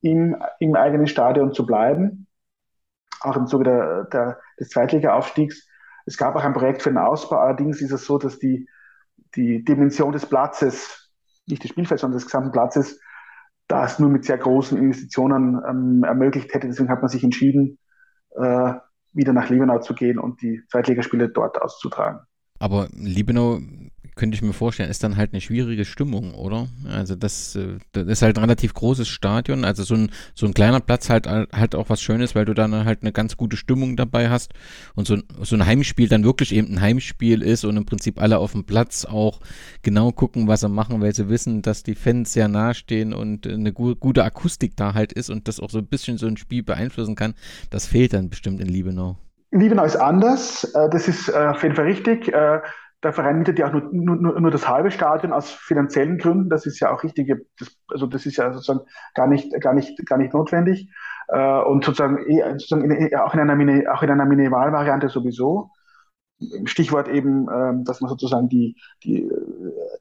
im, im eigenen Stadion zu bleiben, auch im Zuge der, der, des Zweitliga-Aufstiegs. Es gab auch ein Projekt für den Ausbau, allerdings ist es so, dass die, die Dimension des Platzes, nicht des Spielfelds, sondern des gesamten Platzes, das nur mit sehr großen Investitionen ähm, ermöglicht hätte. Deswegen hat man sich entschieden, äh, wieder nach Liebenau zu gehen und die Zweitligaspiele dort auszutragen. Aber Liebenau könnte ich mir vorstellen, ist dann halt eine schwierige Stimmung, oder? Also das, äh, das ist halt ein relativ großes Stadion, also so ein, so ein kleiner Platz halt halt auch was Schönes, weil du dann halt eine ganz gute Stimmung dabei hast und so, so ein Heimspiel dann wirklich eben ein Heimspiel ist und im Prinzip alle auf dem Platz auch genau gucken, was sie machen, weil sie wissen, dass die Fans sehr nahe stehen und eine gu gute Akustik da halt ist und das auch so ein bisschen so ein Spiel beeinflussen kann. Das fehlt dann bestimmt in Liebenau. Liebenau ist anders, äh, das ist äh, auf jeden Fall richtig der Verein mietet ja auch nur, nur, nur das halbe Stadion aus finanziellen Gründen. Das ist ja auch richtig, das, also das ist ja sozusagen gar nicht, gar nicht, gar nicht notwendig. Äh, und sozusagen, eh, sozusagen in, auch in einer, auch in einer Minimalvariante sowieso. Stichwort eben, ähm, dass man sozusagen die, die,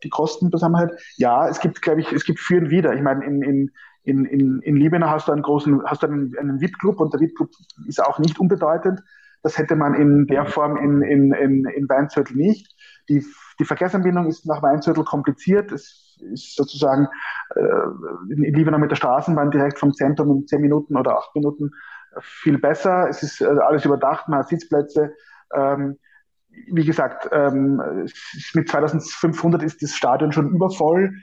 die Kosten zusammenhält. Ja, es gibt, glaube ich, es gibt für und wieder. Ich meine, in, in, in, in, in Liebenau hast du einen großen, hast du einen, einen VIP-Club und der VIP-Club ist auch nicht unbedeutend. Das hätte man in der Form in, in, in, in Weinzürtel nicht. Die, die Verkehrsanbindung ist nach Weinzürtel kompliziert. Es ist sozusagen äh, in Liebenau mit der Straßenbahn direkt vom Zentrum in zehn Minuten oder acht Minuten viel besser. Es ist äh, alles überdacht, man hat Sitzplätze. Ähm, wie gesagt, ähm, mit 2500 ist das Stadion schon übervoll.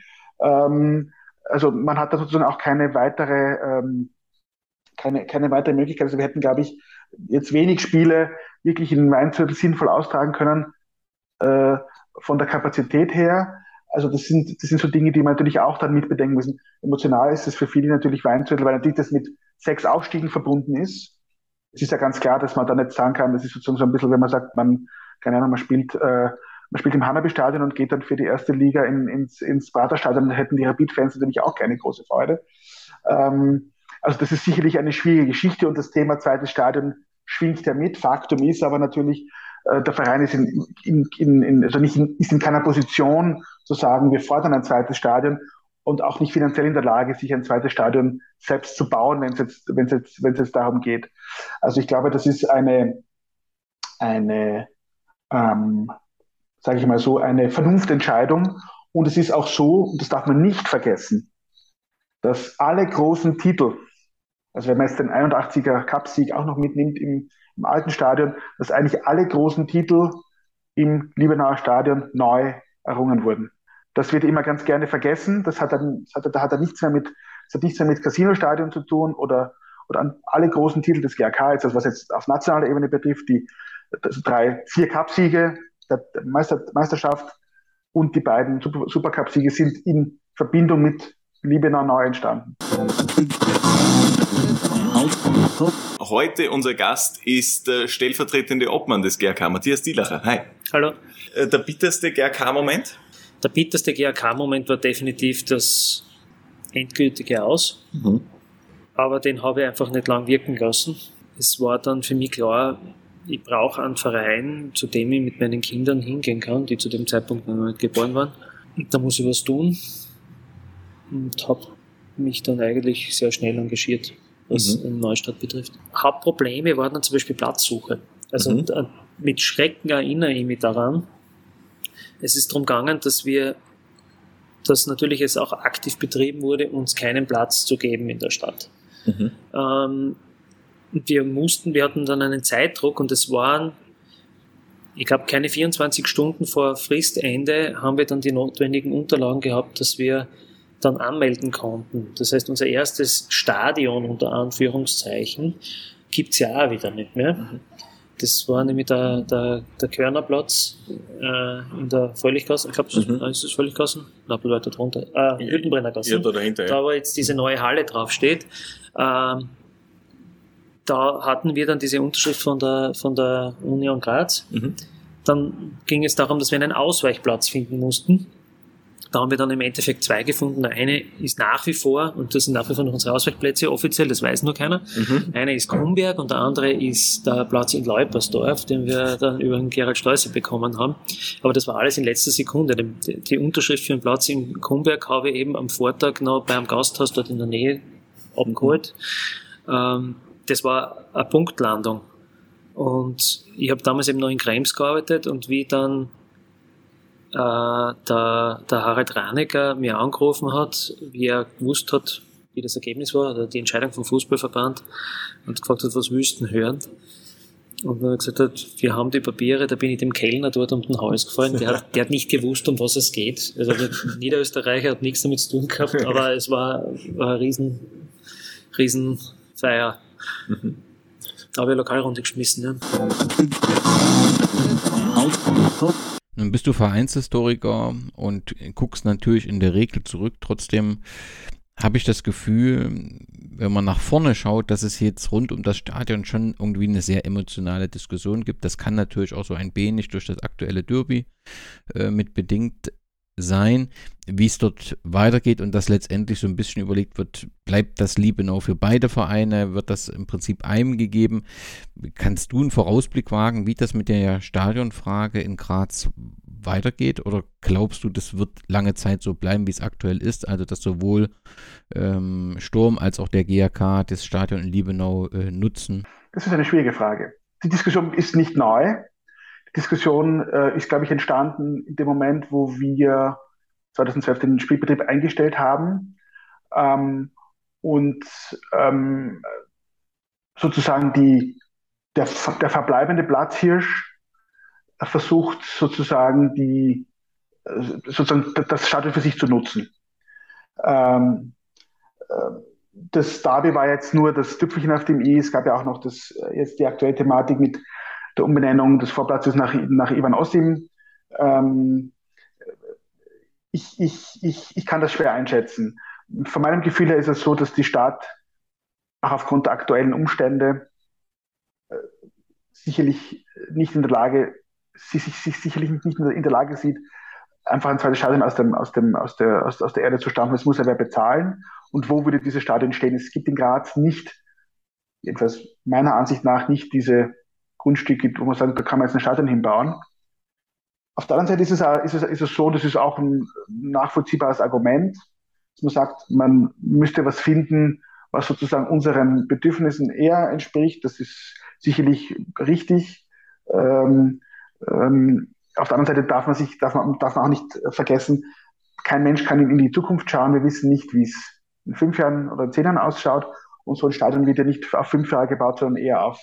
Ähm, also man hat da sozusagen auch keine weitere, ähm, keine, keine weitere Möglichkeit. Also wir hätten, glaube ich, jetzt wenig Spiele wirklich in Weinviertel sinnvoll austragen können, äh, von der Kapazität her. Also das sind, das sind so Dinge, die man natürlich auch dann mitbedenken müssen. Emotional ist es für viele natürlich Weinviertel, weil natürlich das mit sechs Aufstiegen verbunden ist. Es ist ja ganz klar, dass man da nicht sagen kann, das ist sozusagen so ein bisschen, wenn man sagt, man, keine Ahnung, man spielt, äh, man spielt im Hanabi-Stadion und geht dann für die erste Liga in, ins, ins Prater-Stadion, dann hätten die Rapid-Fans natürlich auch keine große Freude. Ähm, also das ist sicherlich eine schwierige Geschichte und das Thema zweites Stadion schwingt ja mit. Faktum ist aber natürlich, äh, der Verein ist in, in, in, in, also nicht in, ist in keiner Position zu sagen, wir fordern ein zweites Stadion und auch nicht finanziell in der Lage, sich ein zweites Stadion selbst zu bauen, wenn es jetzt, wenn jetzt, wenn jetzt darum geht. Also ich glaube, das ist eine, eine, ähm, sage ich mal so, eine Vernunftentscheidung. Und es ist auch so, und das darf man nicht vergessen, dass alle großen Titel, also wenn man jetzt den 81er Cup-Sieg auch noch mitnimmt im, im alten Stadion, dass eigentlich alle großen Titel im Liebenauer Stadion neu errungen wurden. Das wird immer ganz gerne vergessen. Das hat dann, das hat, da hat er nichts mehr mit, das hat nichts mehr mit Casino-Stadion zu tun oder, oder an alle großen Titel des GRK, jetzt, also was jetzt auf nationaler Ebene betrifft, die also drei, vier Cup-Siege der Meister, Meisterschaft und die beiden Supercup-Siege sind in Verbindung mit Liebenau neu entstanden. Heute unser Gast ist der stellvertretende Obmann des GRK, Matthias Dielacher. Hi. Hallo. Äh, der bitterste GRK-Moment? Der bitterste GRK-Moment war definitiv das endgültige Aus. Mhm. Aber den habe ich einfach nicht lang wirken lassen. Es war dann für mich klar, ich brauche einen Verein, zu dem ich mit meinen Kindern hingehen kann, die zu dem Zeitpunkt noch nicht geboren waren. Und da muss ich was tun und habe mich dann eigentlich sehr schnell engagiert, was mhm. Neustadt betrifft. Hauptprobleme waren dann zum Beispiel Platzsuche. Also mhm. mit Schrecken erinnere ich mich daran. Es ist darum gegangen, dass wir, dass natürlich es auch aktiv betrieben wurde, uns keinen Platz zu geben in der Stadt. Mhm. Ähm, wir mussten, wir hatten dann einen Zeitdruck und es waren, ich glaube, keine 24 Stunden vor Fristende haben wir dann die notwendigen Unterlagen gehabt, dass wir dann anmelden konnten. Das heißt, unser erstes Stadion unter Anführungszeichen gibt's ja auch wieder nicht mehr. Mhm. Das war nämlich der, der, der Körnerplatz äh, in der Völliggasse. Ich glaube, mhm. ist das Völliggassen? Nein, weiter drunter. Äh, Hüttenbrennergasse. Ja, da dahinter. Da, wo jetzt diese neue Halle draufsteht. Ähm, da hatten wir dann diese Unterschrift von der, von der Union Graz. Mhm. Dann ging es darum, dass wir einen Ausweichplatz finden mussten. Da haben wir dann im Endeffekt zwei gefunden. Der eine ist nach wie vor, und das sind nach wie vor noch unsere Ausweichplätze offiziell, das weiß nur keiner. Mhm. Einer ist Kumberg und der andere ist der Platz in Leupersdorf, den wir dann über den Gerald Steuße bekommen haben. Aber das war alles in letzter Sekunde. Die, die Unterschrift für den Platz in Kumberg habe ich eben am Vortag noch beim Gasthaus dort in der Nähe abgeholt. Mhm. Ähm, das war eine Punktlandung. Und ich habe damals eben noch in Krems gearbeitet und wie dann äh, der, der Harald Ranecker mir angerufen hat, wie er gewusst hat, wie das Ergebnis war, oder die Entscheidung vom Fußballverband, und gefragt hat, was wüssten hören. Und dann hat gesagt hat, wir haben die Papiere, da bin ich dem Kellner dort um den Hals gefallen. Der hat, der hat nicht gewusst, um was es geht. Also der Niederösterreicher hat nichts damit zu tun gehabt, aber es war, war eine riesen, riesen. Da habe ich Lokalrunde geschmissen. Ja. Nun bist du Vereinshistoriker und guckst natürlich in der Regel zurück. Trotzdem habe ich das Gefühl, wenn man nach vorne schaut, dass es jetzt rund um das Stadion schon irgendwie eine sehr emotionale Diskussion gibt. Das kann natürlich auch so ein wenig durch das aktuelle Derby äh, mit bedingt sein, wie es dort weitergeht und dass letztendlich so ein bisschen überlegt wird, bleibt das Liebenau für beide Vereine, wird das im Prinzip einem gegeben? Kannst du einen Vorausblick wagen, wie das mit der Stadionfrage in Graz weitergeht oder glaubst du, das wird lange Zeit so bleiben, wie es aktuell ist, also dass sowohl ähm, Sturm als auch der GAK das Stadion in Liebenau äh, nutzen? Das ist eine schwierige Frage. Die Diskussion ist nicht neu. Diskussion äh, ist, glaube ich, entstanden in dem Moment, wo wir 2012 den Spielbetrieb eingestellt haben ähm, und ähm, sozusagen die, der, der verbleibende Platzhirsch versucht sozusagen die äh, sozusagen das Shuttle für sich zu nutzen. Ähm, äh, das Derby war jetzt nur das Tüpfelchen auf dem i. Es gab ja auch noch das, äh, jetzt die aktuelle Thematik mit der Umbenennung des Vorplatzes nach, nach Ivan Osim. Ähm, ich, ich, ich, ich kann das schwer einschätzen. Von meinem Gefühl her ist es so, dass die Stadt auch aufgrund der aktuellen Umstände äh, sicherlich nicht in der Lage, sie sich, sich sicherlich nicht in der Lage sieht, einfach ein zweites Stadion aus, dem, aus, dem, aus, der, aus, aus der Erde zu stampfen. Es muss ja wer bezahlen. Und wo würde dieses Stadion stehen? Es gibt in Graz nicht, jedenfalls meiner Ansicht nach, nicht diese Grundstück gibt, wo man sagt, da kann man jetzt ein Stadion hinbauen. Auf der anderen Seite ist es, ist es, ist es so, das ist auch ein nachvollziehbares Argument, dass man sagt, man müsste was finden, was sozusagen unseren Bedürfnissen eher entspricht. Das ist sicherlich richtig. Ähm, ähm, auf der anderen Seite darf man sich, darf man, darf man auch nicht vergessen, kein Mensch kann in die Zukunft schauen. Wir wissen nicht, wie es in fünf Jahren oder zehn Jahren ausschaut. Und so ein Stadion wird ja nicht auf fünf Jahre gebaut, sondern eher auf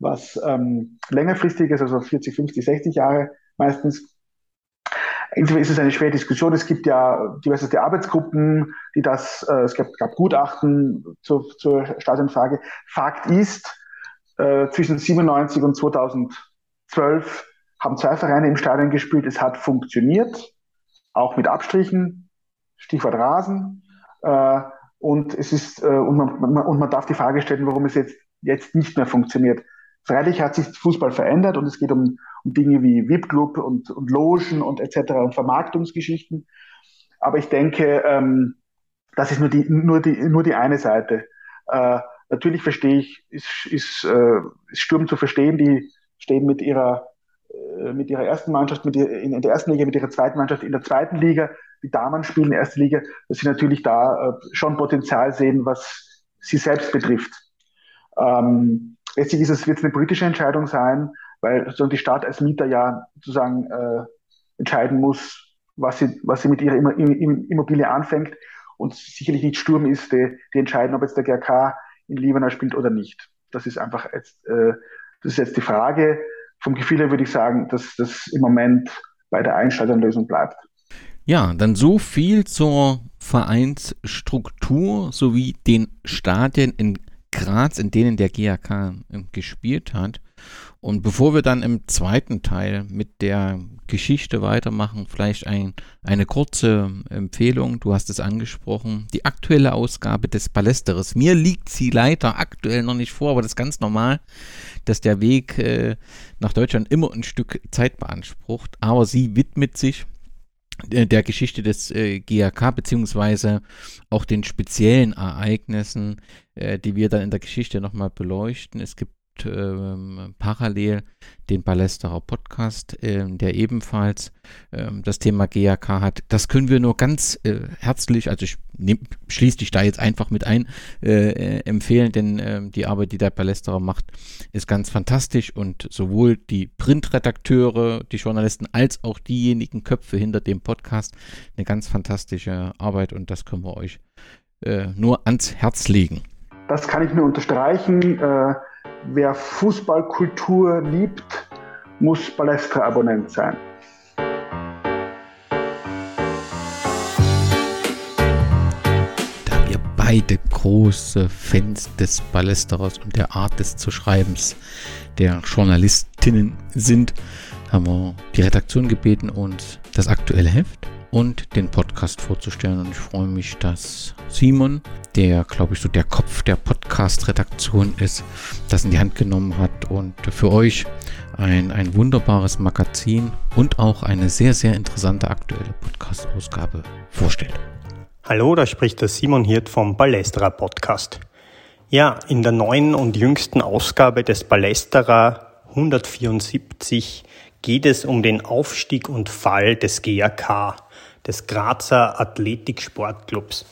was ähm, längerfristiges, also 40, 50, 60 Jahre meistens. Insofern ist es eine schwere Diskussion. Es gibt ja diverse Arbeitsgruppen, die das, äh, es gab, gab Gutachten zur, zur Stadionfrage. Fakt ist, äh, zwischen 97 und 2012 haben zwei Vereine im Stadion gespielt. Es hat funktioniert, auch mit Abstrichen, Stichwort Rasen. Äh, und es ist, äh, und man, man, und man darf die Frage stellen, warum es jetzt, jetzt nicht mehr funktioniert. Freilich hat sich Fußball verändert und es geht um, um Dinge wie VIP-Club und, und Logen und etc. und Vermarktungsgeschichten. Aber ich denke, ähm, das ist nur die, nur die, nur die eine Seite. Äh, natürlich verstehe ich, ist, ist, äh, ist Sturm zu verstehen, die stehen mit ihrer, äh, mit ihrer ersten Mannschaft, mit ihr, in, der ersten Liga, mit ihrer zweiten Mannschaft in der zweiten Liga. Die Damen spielen in der ersten Liga, dass sie natürlich da äh, schon Potenzial sehen, was sie selbst betrifft. Ähm, letztlich ist es, wird es eine politische Entscheidung sein, weil sozusagen die Stadt als Mieter ja sozusagen äh, entscheiden muss, was sie, was sie mit ihrer Immobilie anfängt. Und sicherlich nicht Sturm ist, die, die entscheiden, ob jetzt der GRK in Libanon spielt oder nicht. Das ist einfach jetzt, äh, das ist jetzt die Frage. Vom Gefühl her würde ich sagen, dass das im Moment bei der Einschalterlösung bleibt. Ja, dann so viel zur Vereinsstruktur sowie den Stadien in Graz, in denen der GAK gespielt hat. Und bevor wir dann im zweiten Teil mit der Geschichte weitermachen, vielleicht ein, eine kurze Empfehlung. Du hast es angesprochen. Die aktuelle Ausgabe des Palästeres. Mir liegt sie leider aktuell noch nicht vor, aber das ist ganz normal, dass der Weg äh, nach Deutschland immer ein Stück Zeit beansprucht. Aber sie widmet sich der Geschichte des äh, GAK beziehungsweise auch den speziellen Ereignissen, äh, die wir dann in der Geschichte nochmal beleuchten. Es gibt ähm, parallel den Ballesterer Podcast, äh, der ebenfalls ähm, das Thema GAK hat. Das können wir nur ganz äh, herzlich, also ich nehm, schließe dich da jetzt einfach mit ein, äh, äh empfehlen, denn ähm, die Arbeit, die der Ballesterer macht, ist ganz fantastisch und sowohl die Printredakteure, die Journalisten, als auch diejenigen Köpfe hinter dem Podcast eine ganz fantastische Arbeit und das können wir euch äh, nur ans Herz legen. Das kann ich nur unterstreichen äh, wer Fußballkultur liebt, muss Balestra-Abonnent sein. Da wir beide große Fans des Ballesteros und der Art des zu Schreibens der Journalistinnen sind, haben wir die Redaktion gebeten, uns das aktuelle Heft und den Podcast vorzustellen. Und ich freue mich, dass Simon, der, glaube ich, so der Kopf der Podcast-Redaktion ist, das in die Hand genommen hat und für euch ein, ein wunderbares Magazin und auch eine sehr, sehr interessante aktuelle Podcast-Ausgabe vorstellt. Hallo, da spricht der Simon Hirt vom Ballesterer Podcast. Ja, in der neuen und jüngsten Ausgabe des Ballesterer 174 geht es um den Aufstieg und Fall des GAK des Grazer Athletiksportclubs.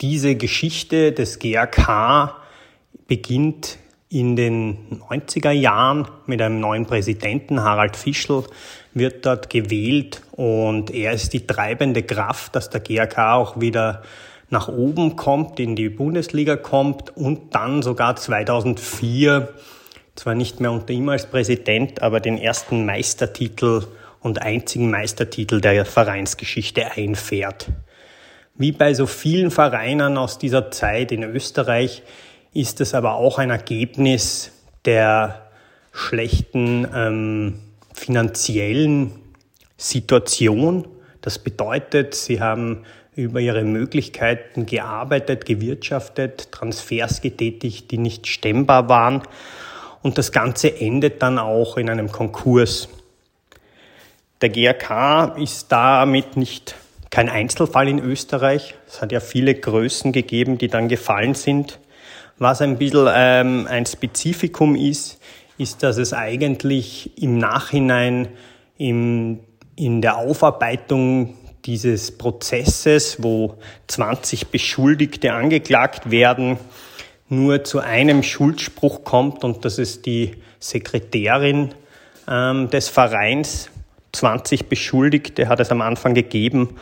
Diese Geschichte des GAK beginnt in den 90er Jahren mit einem neuen Präsidenten, Harald Fischl, wird dort gewählt und er ist die treibende Kraft, dass der GAK auch wieder nach oben kommt, in die Bundesliga kommt und dann sogar 2004, zwar nicht mehr unter ihm als Präsident, aber den ersten Meistertitel und einzigen Meistertitel der Vereinsgeschichte einfährt. Wie bei so vielen Vereinen aus dieser Zeit in Österreich ist es aber auch ein Ergebnis der schlechten ähm, finanziellen Situation. Das bedeutet, sie haben über ihre Möglichkeiten gearbeitet, gewirtschaftet, Transfers getätigt, die nicht stemmbar waren. Und das Ganze endet dann auch in einem Konkurs. Der GRK ist damit nicht kein Einzelfall in Österreich. Es hat ja viele Größen gegeben, die dann gefallen sind. Was ein bisschen ähm, ein Spezifikum ist, ist, dass es eigentlich im Nachhinein im, in der Aufarbeitung dieses Prozesses, wo 20 Beschuldigte angeklagt werden, nur zu einem Schuldspruch kommt und das ist die Sekretärin ähm, des Vereins, 20 Beschuldigte hat es am Anfang gegeben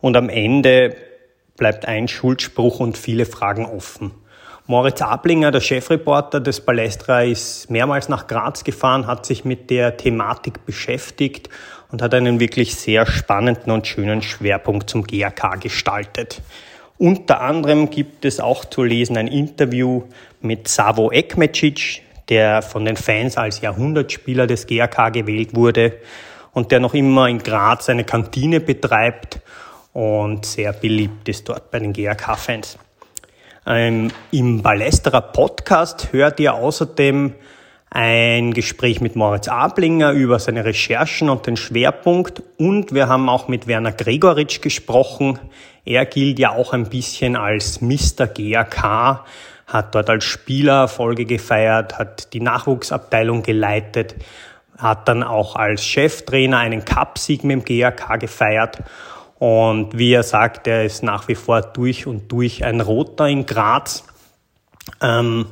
und am Ende bleibt ein Schuldspruch und viele Fragen offen. Moritz Ablinger, der Chefreporter des Palestra, ist mehrmals nach Graz gefahren, hat sich mit der Thematik beschäftigt und hat einen wirklich sehr spannenden und schönen Schwerpunkt zum GAK gestaltet. Unter anderem gibt es auch zu lesen ein Interview mit Savo Ekmecic, der von den Fans als Jahrhundertspieler des GAK gewählt wurde und der noch immer in Graz eine Kantine betreibt und sehr beliebt ist dort bei den GAK-Fans. Ähm, Im Ballesterer Podcast hört ihr außerdem ein Gespräch mit Moritz Ablinger über seine Recherchen und den Schwerpunkt und wir haben auch mit Werner Gregoritsch gesprochen. Er gilt ja auch ein bisschen als Mr. GAK, hat dort als Spieler Erfolge gefeiert, hat die Nachwuchsabteilung geleitet, hat dann auch als Cheftrainer einen Cupsieg mit dem GAK gefeiert. Und wie er sagt, er ist nach wie vor durch und durch ein Roter in Graz. Ähm,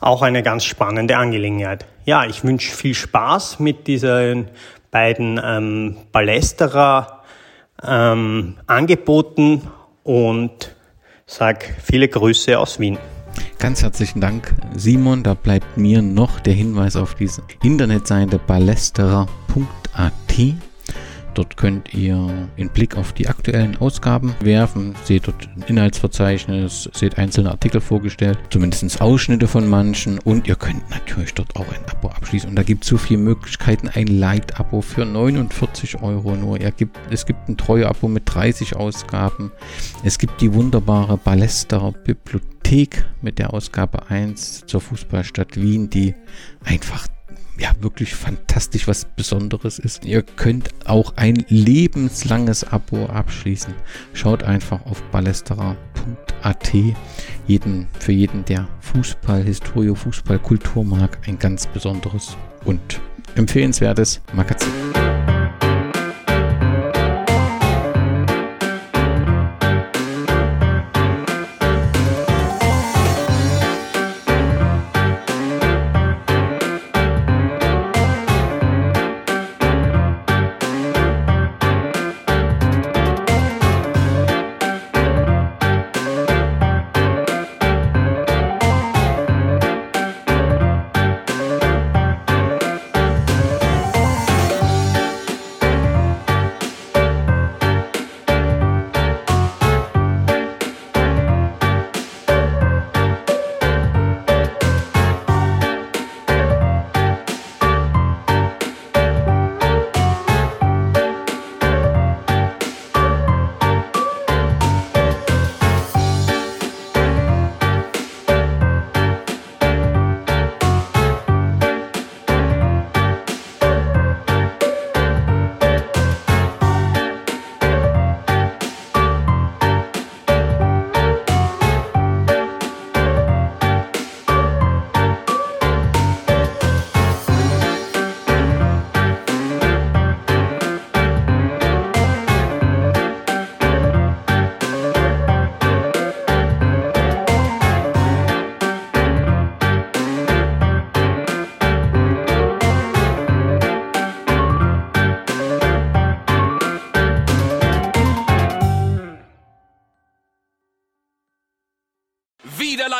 auch eine ganz spannende Angelegenheit. Ja, ich wünsche viel Spaß mit diesen beiden ähm, Ballesterer ähm, Angeboten und sag viele Grüße aus Wien. Ganz herzlichen Dank, Simon. Da bleibt mir noch der Hinweis auf diese Internetseite ballesterer.at. Dort könnt ihr einen Blick auf die aktuellen Ausgaben werfen, seht dort ein Inhaltsverzeichnis, seht einzelne Artikel vorgestellt, zumindest Ausschnitte von manchen und ihr könnt natürlich dort auch ein Abo abschließen. Und da gibt es so viele Möglichkeiten, ein Light-Abo für 49 Euro nur. Gibt, es gibt ein Treue-Abo mit 30 Ausgaben. Es gibt die wunderbare Ballesterer Bibliothek mit der Ausgabe 1 zur Fußballstadt Wien, die einfach ja wirklich fantastisch was Besonderes ist. Ihr könnt auch ein lebenslanges Abo abschließen. Schaut einfach auf ballesterer.at. Jeden, für jeden, der Fußball, Historie, Fußballkultur mag, ein ganz besonderes und empfehlenswertes Magazin.